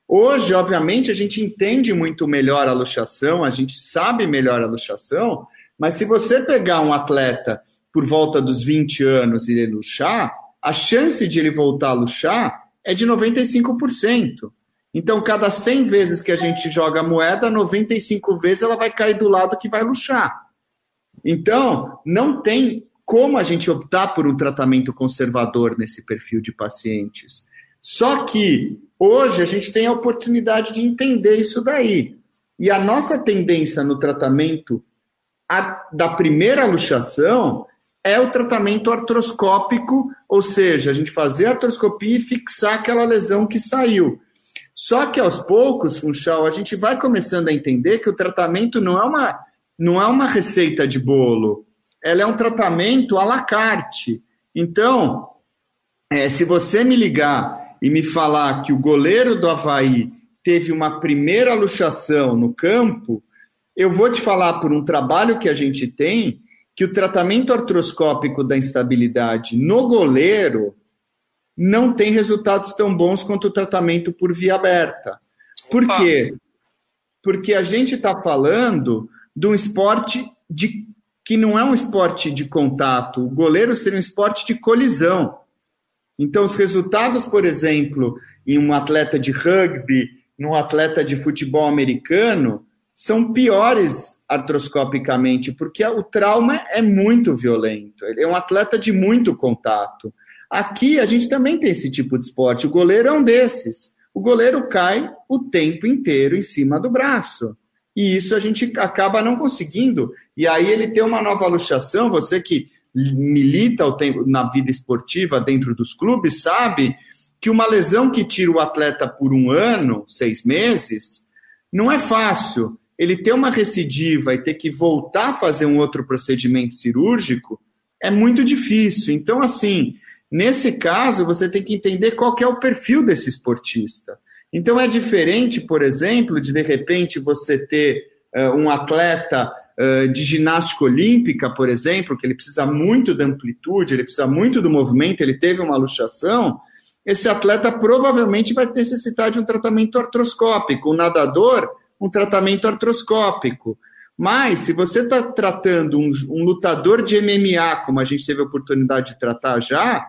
Speaker 6: Hoje, obviamente, a gente entende muito melhor a luxação, a gente sabe melhor a luxação, mas se você pegar um atleta por volta dos 20 anos e luxar, a chance de ele voltar a luxar é de 95%. Então, cada 100 vezes que a gente joga a moeda, 95 vezes ela vai cair do lado que vai luxar. Então, não tem como a gente optar por um tratamento conservador nesse perfil de pacientes. Só que hoje a gente tem a oportunidade de entender isso daí. E a nossa tendência no tratamento a, da primeira luxação é o tratamento artroscópico, ou seja, a gente fazer a artroscopia e fixar aquela lesão que saiu. Só que aos poucos, Funchal, a gente vai começando a entender que o tratamento não é uma, não é uma receita de bolo ela é um tratamento à la carte. Então, é, se você me ligar e me falar que o goleiro do Havaí teve uma primeira luxação no campo, eu vou te falar por um trabalho que a gente tem que o tratamento artroscópico da instabilidade no goleiro não tem resultados tão bons quanto o tratamento por via aberta. Por Opa. quê? Porque a gente está falando de um esporte de que não é um esporte de contato, o goleiro seria um esporte de colisão. Então, os resultados, por exemplo, em um atleta de rugby, num atleta de futebol americano, são piores artroscopicamente, porque o trauma é muito violento. Ele é um atleta de muito contato. Aqui a gente também tem esse tipo de esporte. O goleiro é um desses. O goleiro cai o tempo inteiro em cima do braço. E isso a gente acaba não conseguindo e aí ele tem uma nova luxação, você que milita o tempo na vida esportiva dentro dos clubes, sabe que uma lesão que tira o atleta por um ano, seis meses, não é fácil. Ele ter uma recidiva e ter que voltar a fazer um outro procedimento cirúrgico é muito difícil. Então, assim, nesse caso, você tem que entender qual que é o perfil desse esportista. Então, é diferente, por exemplo, de de repente você ter uh, um atleta de ginástica olímpica, por exemplo, que ele precisa muito da amplitude, ele precisa muito do movimento, ele teve uma luxação, esse atleta provavelmente vai necessitar de um tratamento artroscópico. O nadador, um tratamento artroscópico. Mas, se você está tratando um, um, lutador de MMA, como a gente teve a oportunidade de tratar já,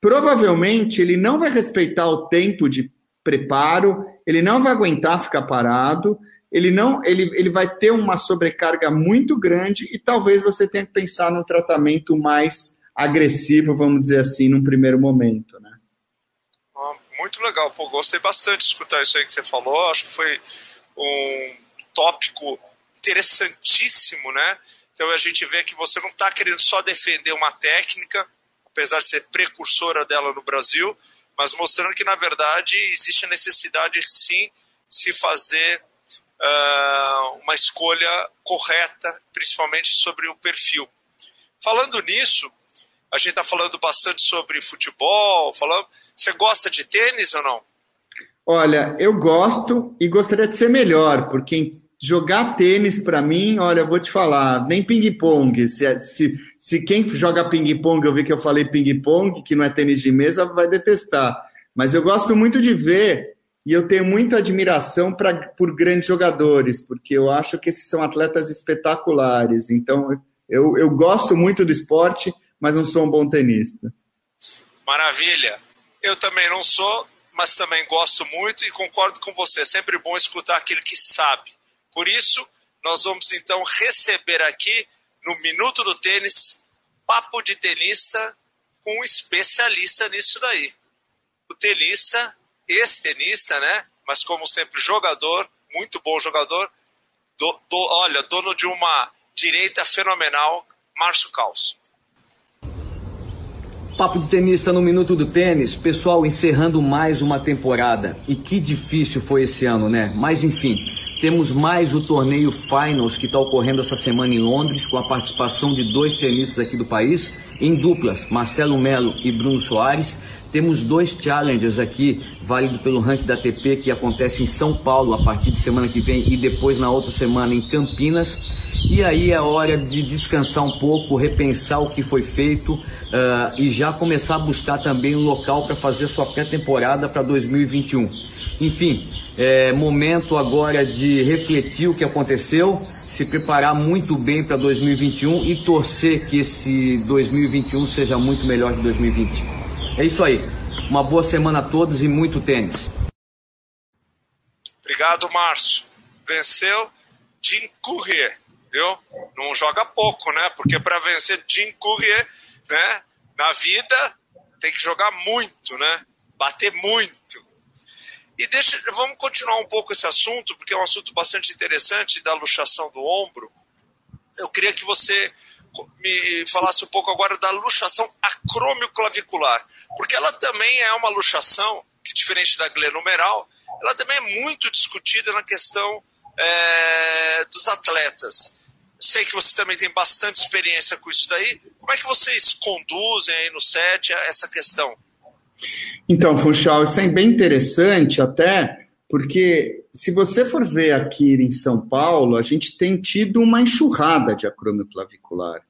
Speaker 6: provavelmente ele não vai respeitar o tempo de preparo, ele não vai aguentar ficar parado, ele não, ele, ele vai ter uma sobrecarga muito grande e talvez você tenha que pensar num tratamento mais agressivo, vamos dizer assim, num primeiro momento, né?
Speaker 1: Muito legal, pô, gostei bastante de escutar isso aí que você falou. Acho que foi um tópico interessantíssimo, né? Então a gente vê que você não está querendo só defender uma técnica, apesar de ser precursora dela no Brasil, mas mostrando que na verdade existe a necessidade sim de se fazer uh, uma escolha correta, principalmente sobre o perfil. Falando nisso, a gente está falando bastante sobre futebol, falando. Você gosta de tênis ou não?
Speaker 6: Olha, eu gosto e gostaria de ser melhor, porque jogar tênis para mim, olha, eu vou te falar, nem ping-pong. Se, se, se quem joga ping-pong eu vi que eu falei ping-pong, que não é tênis de mesa, vai detestar. Mas eu gosto muito de ver e eu tenho muita admiração pra, por grandes jogadores, porque eu acho que esses são atletas espetaculares. Então, eu, eu gosto muito do esporte, mas não sou um bom tenista.
Speaker 1: Maravilha. Eu também não sou, mas também gosto muito e concordo com você. É sempre bom escutar aquele que sabe. Por isso, nós vamos então receber aqui no Minuto do Tênis papo de tenista com um especialista nisso daí. O tenista, ex-tenista, né? Mas como sempre, jogador, muito bom jogador. Do, do, olha, dono de uma direita fenomenal, Márcio Caos.
Speaker 7: Papo de tenista no Minuto do Tênis. Pessoal, encerrando mais uma temporada. E que difícil foi esse ano, né? Mas enfim, temos mais o torneio Finals que está ocorrendo essa semana em Londres, com a participação de dois tenistas aqui do país, em duplas, Marcelo Melo e Bruno Soares. Temos dois challengers aqui, válido pelo ranking da ATP, que acontece em São Paulo a partir de semana que vem e depois na outra semana em Campinas. E aí é hora de descansar um pouco, repensar o que foi feito uh, e já começar a buscar também um local para fazer sua pré-temporada para 2021. Enfim, é momento agora de refletir o que aconteceu, se preparar muito bem para 2021 e torcer que esse 2021 seja muito melhor que 2020. É isso aí. Uma boa semana a todos e muito tênis.
Speaker 1: Obrigado, Márcio. Venceu Jim Courier viu? Não joga pouco, né? Porque para vencer Jim Courier, né? Na vida tem que jogar muito, né? Bater muito. E deixa, vamos continuar um pouco esse assunto, porque é um assunto bastante interessante da luxação do ombro. Eu queria que você me falasse um pouco agora da luxação acromioclavicular, porque ela também é uma luxação que, diferente da glenumeral, ela também é muito discutida na questão é, dos atletas. Sei que você também tem bastante experiência com isso daí. Como é que vocês conduzem aí no set essa questão?
Speaker 6: Então, Funchal, isso é bem interessante até, porque se você for ver aqui em São Paulo, a gente tem tido uma enxurrada de acrômio clavicular.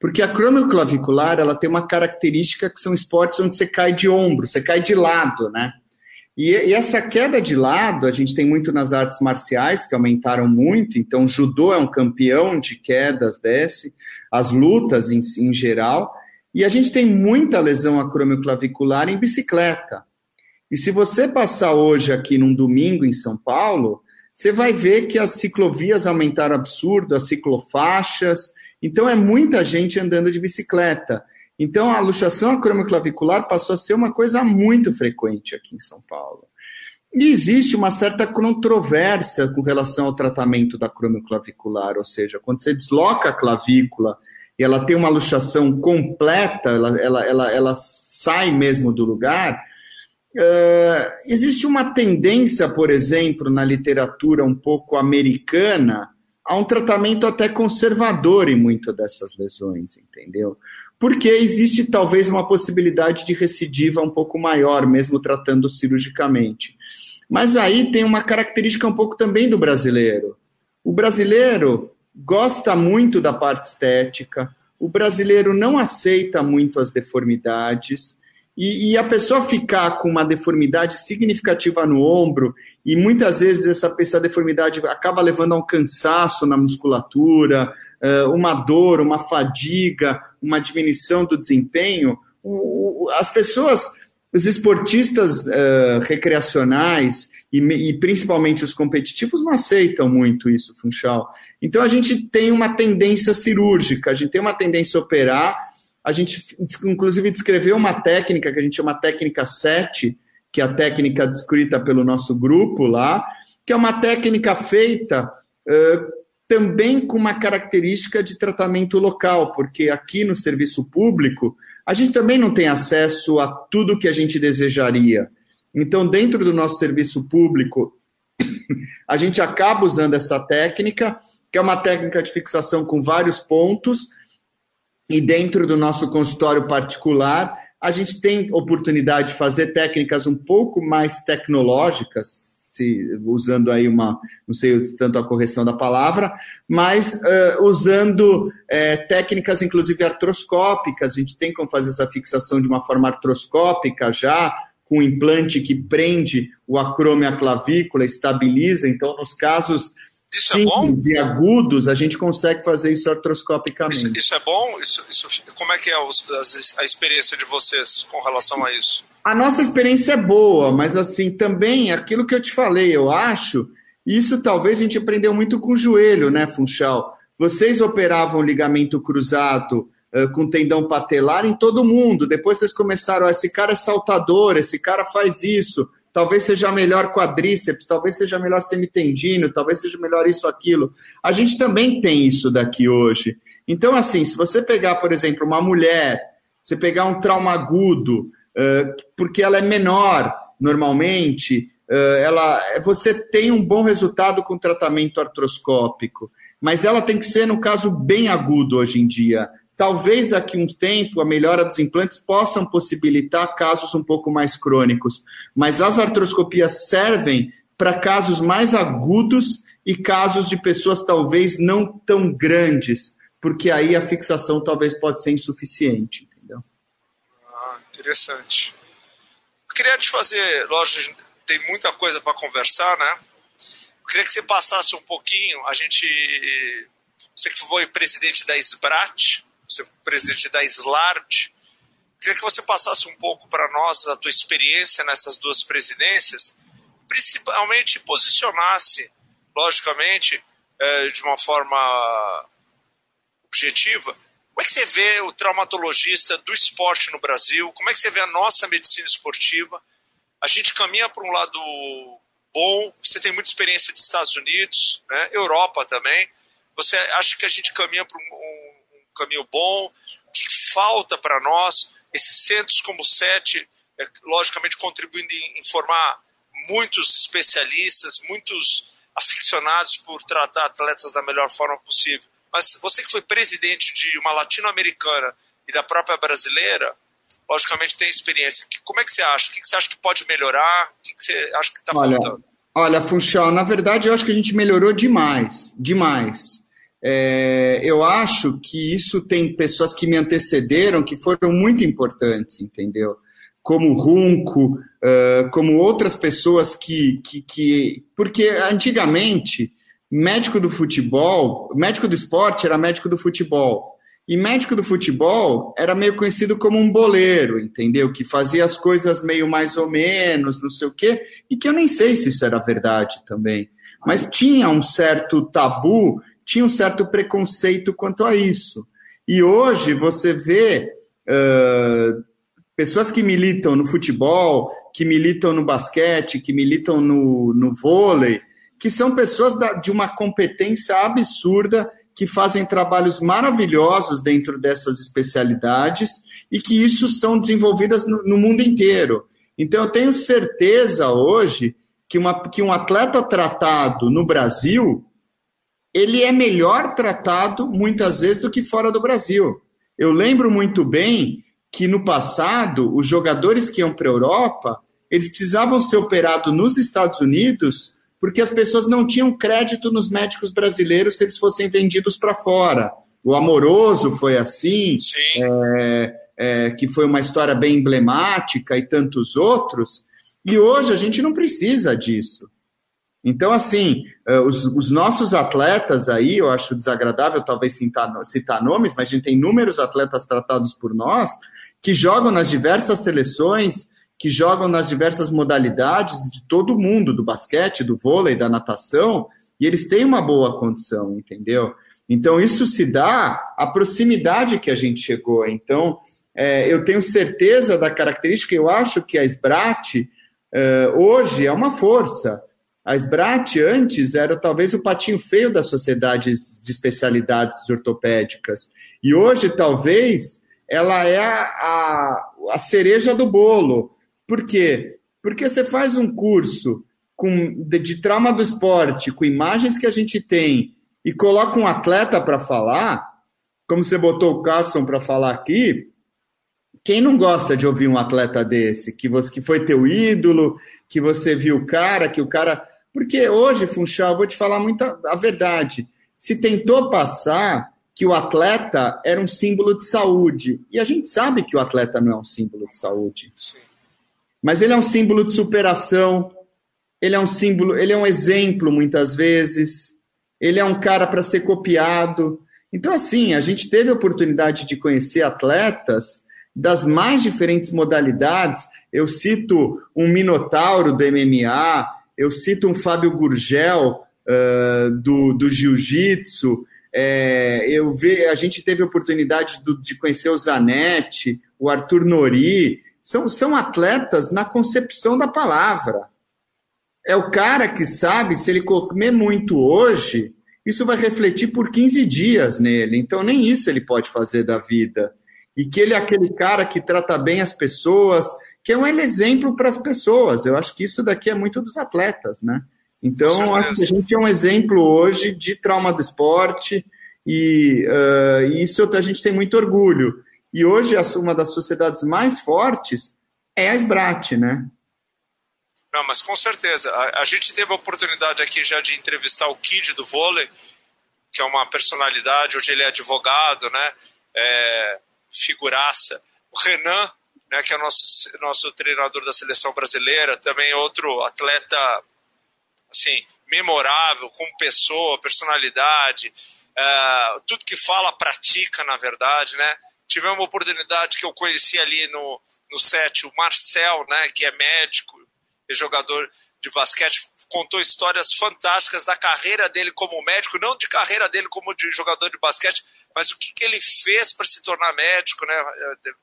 Speaker 6: Porque a acrômio clavicular, ela tem uma característica que são esportes onde você cai de ombro, você cai de lado, né? E, e, essa queda de lado, a gente tem muito nas artes marciais, que aumentaram muito, então judô é um campeão de quedas desse, as lutas em, em geral, e a gente tem muita lesão acromioclavicular em bicicleta. E se você passar hoje aqui num domingo em São Paulo, você vai ver que as ciclovias aumentaram absurdo, as ciclofaixas, então é muita gente andando de bicicleta. Então, a luxação acromioclavicular passou a ser uma coisa muito frequente aqui em São Paulo. E existe uma certa controvérsia com relação ao tratamento da acromioclavicular, ou seja, quando você desloca a clavícula e ela tem uma luxação completa, ela, ela, ela, ela sai mesmo do lugar, uh, existe uma tendência, por exemplo, na literatura um pouco americana, a um tratamento até conservador em muitas dessas lesões, entendeu? Porque existe talvez uma possibilidade de recidiva um pouco maior, mesmo tratando cirurgicamente. Mas aí tem uma característica um pouco também do brasileiro. O brasileiro gosta muito da parte estética, o brasileiro não aceita muito as deformidades, e, e, a pessoa ficar com uma deformidade significativa no ombro, e muitas vezes essa, essa deformidade acaba levando a um cansaço na musculatura, uma dor, uma fadiga, uma diminuição do desempenho, as pessoas, os esportistas uh, recreacionais e, e, principalmente os competitivos não aceitam muito isso, Funchal. Então a gente tem uma tendência cirúrgica, a gente tem uma tendência a operar, a gente inclusive descreveu uma técnica que a gente chama técnica 7, que é a técnica descrita pelo nosso grupo lá, que é uma técnica feita uh, também com uma característica de tratamento local, porque aqui no serviço público a gente também não tem acesso a tudo que a gente desejaria. Então, dentro do nosso serviço público, *coughs* a gente acaba usando essa técnica, que é uma técnica de fixação com vários pontos, e dentro do nosso consultório particular, a gente tem oportunidade de fazer técnicas um pouco mais tecnológicas, se, usando aí uma, não sei tanto a correção da palavra, mas uh, usando é, técnicas, inclusive artroscópicas, a gente tem como fazer essa fixação de uma forma artroscópica já, com um implante que prende o acrome à clavícula, estabiliza, então nos casos
Speaker 1: isso é bom?
Speaker 6: e agudos, a gente consegue fazer isso artroscopicamente.
Speaker 1: Isso, isso é bom? Isso, isso, como é que é a, a experiência de vocês com relação a isso?
Speaker 6: A nossa experiência é boa, mas assim, também aquilo que eu te falei, eu acho, isso talvez a gente aprendeu muito com o joelho, né, Funchal? Vocês operavam ligamento cruzado uh, com tendão patelar em todo mundo. Depois vocês começaram, oh, esse cara é saltador, esse cara faz isso. Talvez seja melhor quadríceps, talvez seja melhor semitendino, talvez seja melhor isso, aquilo. A gente também tem isso daqui hoje. Então, assim, se você pegar, por exemplo, uma mulher, você pegar um trauma agudo, porque ela é menor normalmente, ela, você tem um bom resultado com tratamento artroscópico, mas ela tem que ser, no caso, bem agudo hoje em dia. Talvez daqui a um tempo a melhora dos implantes possam possibilitar casos um pouco mais crônicos, mas as artroscopias servem para casos mais agudos e casos de pessoas talvez não tão grandes, porque aí a fixação talvez pode ser insuficiente.
Speaker 1: Interessante. Eu queria te fazer, lógico, tem muita coisa para conversar, né? Eu queria que você passasse um pouquinho, a gente, você que foi presidente da SBRAT, você presidente da SLART, queria que você passasse um pouco para nós a tua experiência nessas duas presidências, principalmente posicionasse, logicamente, eh, de uma forma objetiva, como é que você vê o traumatologista do esporte no Brasil? Como é que você vê a nossa medicina esportiva? A gente caminha para um lado bom, você tem muita experiência dos Estados Unidos, né? Europa também. Você acha que a gente caminha para um, um, caminho bom? O que falta para nós? Esses centros como o SET, é, logicamente contribuindo em, em formar muitos especialistas, muitos aficionados por tratar atletas da melhor forma possível. Mas você que foi presidente de uma latino-americana e da própria brasileira, logicamente tem experiência. Como é que você acha? O que você acha que pode melhorar? O que você acha que está faltando?
Speaker 6: Olha, Funchal, na verdade eu acho que a gente melhorou demais, demais. É, eu acho que isso tem pessoas que me antecederam que foram muito importantes, entendeu? Como Runco, uh, como outras pessoas que, que, que. Porque antigamente médico do futebol, médico do esporte era médico do futebol. E médico do futebol era meio conhecido como um boleiro, entendeu? Que fazia as coisas meio mais ou menos, não sei o quê, e que eu nem sei se isso era verdade também. Mas tinha um certo tabu, tinha um certo preconceito quanto a isso. E hoje você vê uh, pessoas que militam no futebol, que militam no basquete, que militam no, no vôlei, que são pessoas de uma competência absurda, que fazem trabalhos maravilhosos dentro dessas especialidades e que isso são desenvolvidas no, mundo inteiro. Então, eu tenho certeza hoje que, uma, que um atleta tratado no Brasil, ele é melhor tratado muitas vezes do que fora do Brasil. Eu lembro muito bem que no passado, os jogadores que iam para a Europa, eles precisavam ser operados nos Estados Unidos porque as pessoas não tinham crédito nos médicos brasileiros se eles fossem vendidos para fora. O Amoroso foi assim, é, é, que foi uma história bem emblemática e tantos outros. E hoje a gente não precisa disso. Então, assim, é, os, os, nossos atletas aí, eu acho desagradável talvez citar, citar nomes, mas a gente tem inúmeros atletas tratados por nós que jogam nas diversas seleções que jogam nas diversas modalidades de todo mundo, do basquete, do vôlei, da natação, e eles têm uma boa condição, entendeu? Então, isso se dá à proximidade que a gente chegou. Então, é, eu tenho certeza da característica, eu acho que a SBRAT Uh, hoje é uma força. A SBRAT antes era talvez o patinho feio das sociedades de especialidades ortopédicas. E hoje, talvez, ela é a, a, a cereja do bolo. Por quê? Porque você faz um curso com, de, de trauma do esporte, com imagens que a gente tem, e coloca um atleta para falar, como você botou o Carlson para falar aqui, quem não gosta de ouvir um atleta desse, que você que foi teu ídolo, que você viu o cara, que o cara. Porque hoje, Funchal, vou te falar muita a verdade. Se tentou passar que o atleta era um símbolo de saúde. E a gente sabe que o atleta não é um símbolo de saúde. Sim. Mas ele é um símbolo de superação, ele é um símbolo, ele é um exemplo muitas vezes, ele é um cara para ser copiado. Então, assim, a gente teve a oportunidade de conhecer atletas das mais diferentes modalidades. Eu cito um Minotauro do MMA, eu cito um Fábio Gurgel uh, do, do Jiu-Jitsu. É, eu ve, a gente teve a oportunidade do, de conhecer o Zanetti, o Arthur Nori. São, são atletas na concepção da palavra. É o cara que sabe, se ele comer muito hoje, isso vai refletir por 15 dias nele. Então, nem isso ele pode fazer da vida. E que ele é aquele cara que trata bem as pessoas, que é um exemplo para as pessoas. Eu acho que isso daqui é muito dos atletas, né? Então, acho que a gente é um exemplo hoje de trauma do esporte e uh, isso a gente tem muito orgulho. E hoje, uma das sociedades mais fortes é a SBRAT, né?
Speaker 1: Não, mas com certeza. A, a, gente teve a oportunidade aqui já de entrevistar o Kid do vôlei, que é uma personalidade, hoje ele é advogado, né? É, figuraça. O Renan, né, que é nosso, nosso treinador da seleção brasileira, também outro atleta assim, memorável, como pessoa, personalidade, é, tudo que fala, pratica, na verdade, né? Tivemos uma oportunidade que eu conheci ali no, no set, o Marcel, né, que é médico, jogador de basquete, contou histórias fantásticas da carreira dele como médico, não de carreira dele como de jogador de basquete, mas o que, que ele fez para se tornar médico né,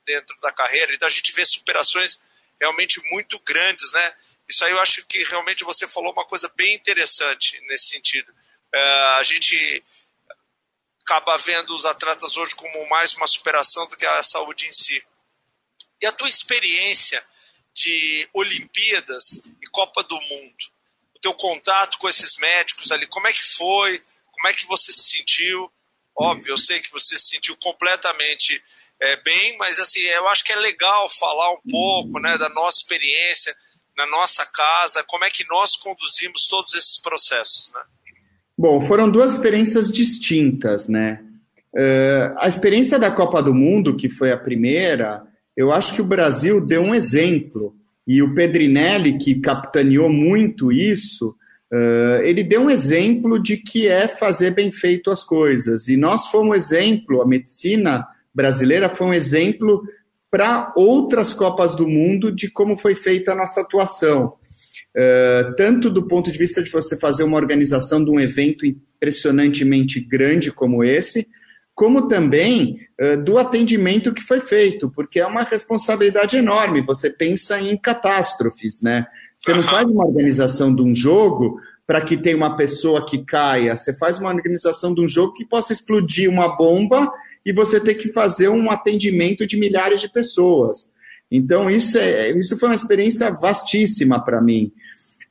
Speaker 1: dentro da carreira. Então a gente vê superações realmente muito grandes, né? Isso aí eu acho que realmente você falou uma coisa bem interessante nesse sentido. É, a gente acaba vendo os atletas hoje como mais uma superação do que a saúde em si. E a tua experiência de Olimpíadas e Copa do Mundo? O teu contato com esses médicos ali, como é que foi? Como é que você se sentiu? Óbvio, eu sei que você se sentiu completamente é, bem, mas assim, eu acho que é legal falar um pouco né, da nossa experiência na nossa casa, como é que nós conduzimos todos esses processos, né?
Speaker 6: Bom, foram duas experiências distintas, né? Uh, a experiência da Copa do Mundo, que foi a primeira, eu acho que o Brasil deu um exemplo, e o Pedrinelli, que capitaneou muito isso, uh, ele deu um exemplo de que é fazer bem feito as coisas. E nós fomos exemplo, a medicina brasileira foi um exemplo para outras Copas do Mundo de como foi feita a nossa atuação. Uh, tanto do ponto de vista de você fazer uma organização de um evento impressionantemente grande como esse, como também uh, do atendimento que foi feito, porque é uma responsabilidade enorme. Você pensa em catástrofes, né? Você não faz uma organização de um jogo para que tenha uma pessoa que caia. Você faz uma organização de um jogo que possa explodir uma bomba e você ter que fazer um atendimento de milhares de pessoas. Então, isso, é, isso foi uma experiência vastíssima para mim.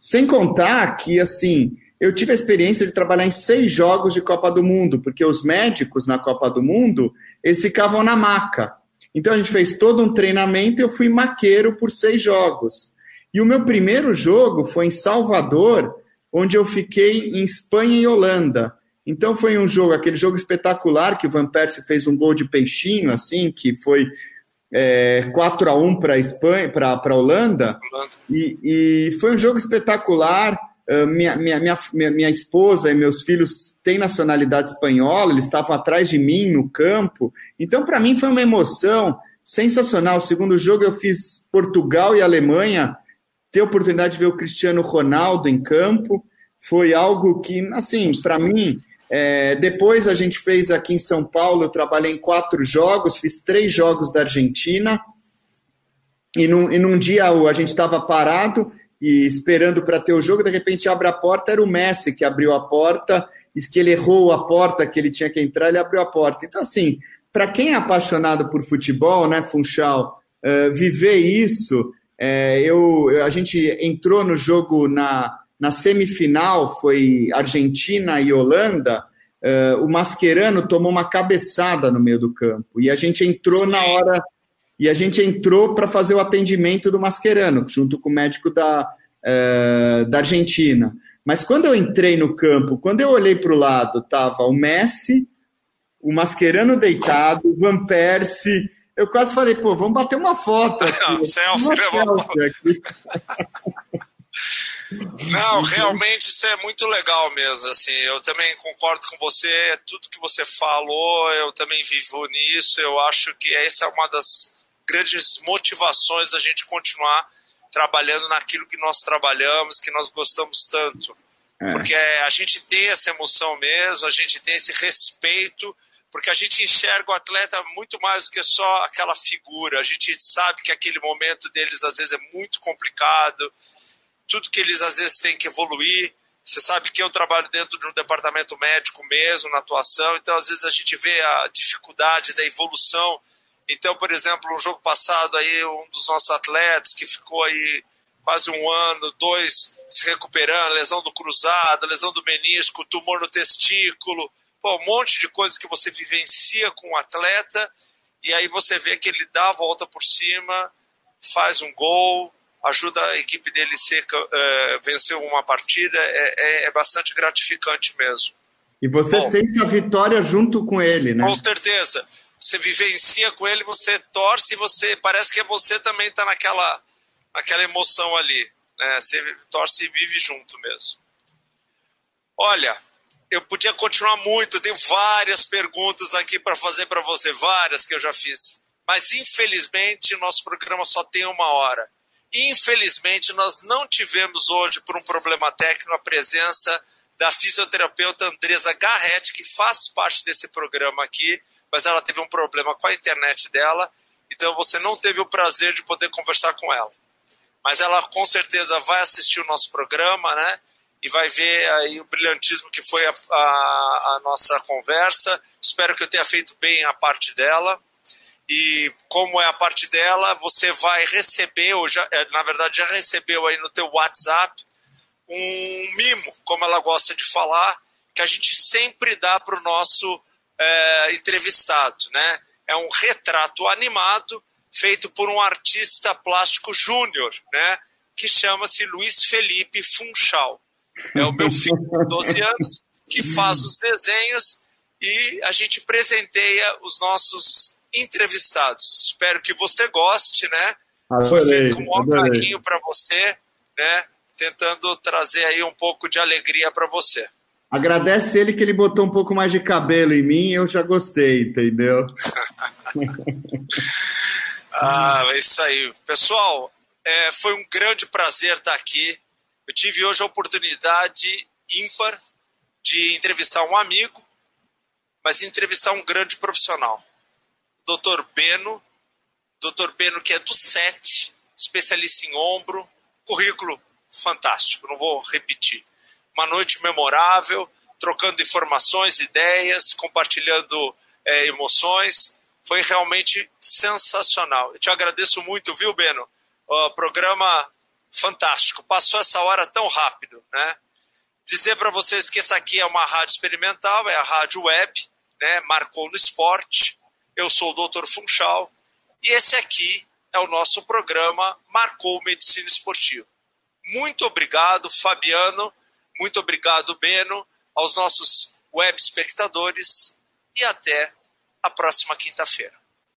Speaker 6: Sem contar que, assim, eu tive a experiência de trabalhar em seis jogos de Copa do Mundo, porque os médicos na Copa do Mundo, eles ficavam na maca. Então a gente fez todo um treinamento e eu fui maqueiro por seis jogos. E o meu primeiro jogo foi em Salvador, onde eu fiquei em Espanha e Holanda. Então foi um jogo, aquele jogo espetacular que o Van Persie fez um gol de peixinho, assim, que foi é, 4 a 1 para Espanha, para a Holanda. E, e foi um jogo espetacular. Ah, minha, minha, minha, minha esposa e meus filhos têm nacionalidade espanhola, eles estavam atrás de mim no campo. Então, para mim, foi uma emoção sensacional. O segundo jogo, eu fiz Portugal e Alemanha, ter a oportunidade de ver o Cristiano Ronaldo em campo. Foi algo que, assim, para mim. É, depois a gente fez aqui em São Paulo, eu trabalhei em quatro jogos, fiz três jogos da Argentina. E num, e num dia a gente estava parado e esperando para ter o jogo, de repente abre a porta, era o Messi que abriu a porta, que ele errou a porta que ele tinha que entrar, ele abriu a porta. Então, assim, para quem é apaixonado por futebol, né, Funchal, uh, viver isso, é, eu, a gente entrou no jogo na, na semifinal, foi Argentina e Holanda, uh, o Mascherano tomou uma cabeçada no meio do campo, e a gente entrou Sim. na hora, e a gente entrou para fazer o atendimento do Mascherano, junto com o médico da, uh, da Argentina. Mas quando eu entrei no campo, quando eu olhei para o lado, tava o Messi, o Mascherano deitado, o Van Persie. Eu quase falei, pô, vamos bater uma foto. *laughs* Aqui. Selfie,
Speaker 1: uma *laughs* selfie Não, realmente isso é muito legal mesmo. Assim, eu também concordo com você. Tudo que você falou, eu também vivo nisso. Eu acho que essa é uma das grandes motivações da gente continuar trabalhando naquilo que nós trabalhamos, que nós gostamos tanto. É. Porque a gente tem essa emoção mesmo, a gente tem esse respeito porque a gente enxerga o atleta muito mais do que só aquela figura. A gente sabe que aquele momento deles às vezes é muito complicado, tudo que eles às vezes têm que evoluir. Você sabe que eu trabalho dentro de um departamento médico mesmo, na atuação, então às vezes a gente vê a dificuldade da evolução. Então, por exemplo, no jogo passado aí um dos nossos atletas que ficou aí quase um ano, dois se recuperando, lesão do cruzado, lesão do menisco, tumor no testículo, pô, um monte de coisa que você vivencia com o atleta, e aí você vê que ele dá a volta por cima, faz um gol, ajuda a equipe dele ser, uh, vencer uma partida, é, é, é, bastante gratificante mesmo.
Speaker 6: E você Bom, sente a vitória junto com ele, né?
Speaker 1: Com certeza. Você vivencia com ele, você torce, você parece que você também está naquela, naquela emoção ali. Né? Você torce e vive junto mesmo. Olha, eu podia continuar muito, eu tenho várias perguntas aqui para fazer para você, várias que eu já fiz. Mas infelizmente o nosso programa só tem uma hora. Infelizmente nós não tivemos hoje, por um problema técnico, a presença da fisioterapeuta Andresa Garretti, que faz parte desse programa aqui, mas ela teve um problema com a internet dela, então você não teve o prazer de poder conversar com ela. Mas ela com certeza vai assistir o nosso programa, né? e vai ver aí o brilhantismo que foi a, a, a, nossa conversa. Espero que eu tenha feito bem a parte dela. E como é a parte dela, você vai receber, ou já, é, na verdade já recebeu aí no teu WhatsApp, um mimo, como ela gosta de falar, que a gente sempre dá para o nosso é, entrevistado. Né? É um retrato animado feito por um artista plástico júnior, né? que chama-se Luiz Felipe Funchal. É o meu filho de 12 anos que faz os desenhos e a gente presenteia os nossos entrevistados. Espero que você goste, né?
Speaker 6: Adorei, Foi feito
Speaker 1: com o maior carinho para você, né? Tentando trazer aí um pouco de alegria para você.
Speaker 6: Agradece ele que ele botou um pouco mais de cabelo em mim, eu já gostei, entendeu? *laughs*
Speaker 1: ah, é isso aí. Pessoal, é, foi um grande prazer estar aqui. Eu tive hoje a oportunidade ímpar de entrevistar um amigo, mas entrevistar um grande profissional. Dr. Beno, Dr. Beno que é do SET, especialista em ombro, currículo fantástico, não vou repetir. Uma noite memorável, trocando informações, ideias, compartilhando é, emoções. Foi realmente sensacional. Eu te agradeço muito, viu, Beno? O programa fantástico. Passou essa hora tão rápido, né? Dizer para vocês que essa aqui é uma rádio experimental, é a rádio web, né? Marcou no esporte. Eu sou o Dr. Funchal e esse aqui é o nosso programa Marcou Medicina Esportiva. Muito obrigado, Fabiano. Muito obrigado, Beno, aos nossos web espectadores e até a próxima quinta-feira.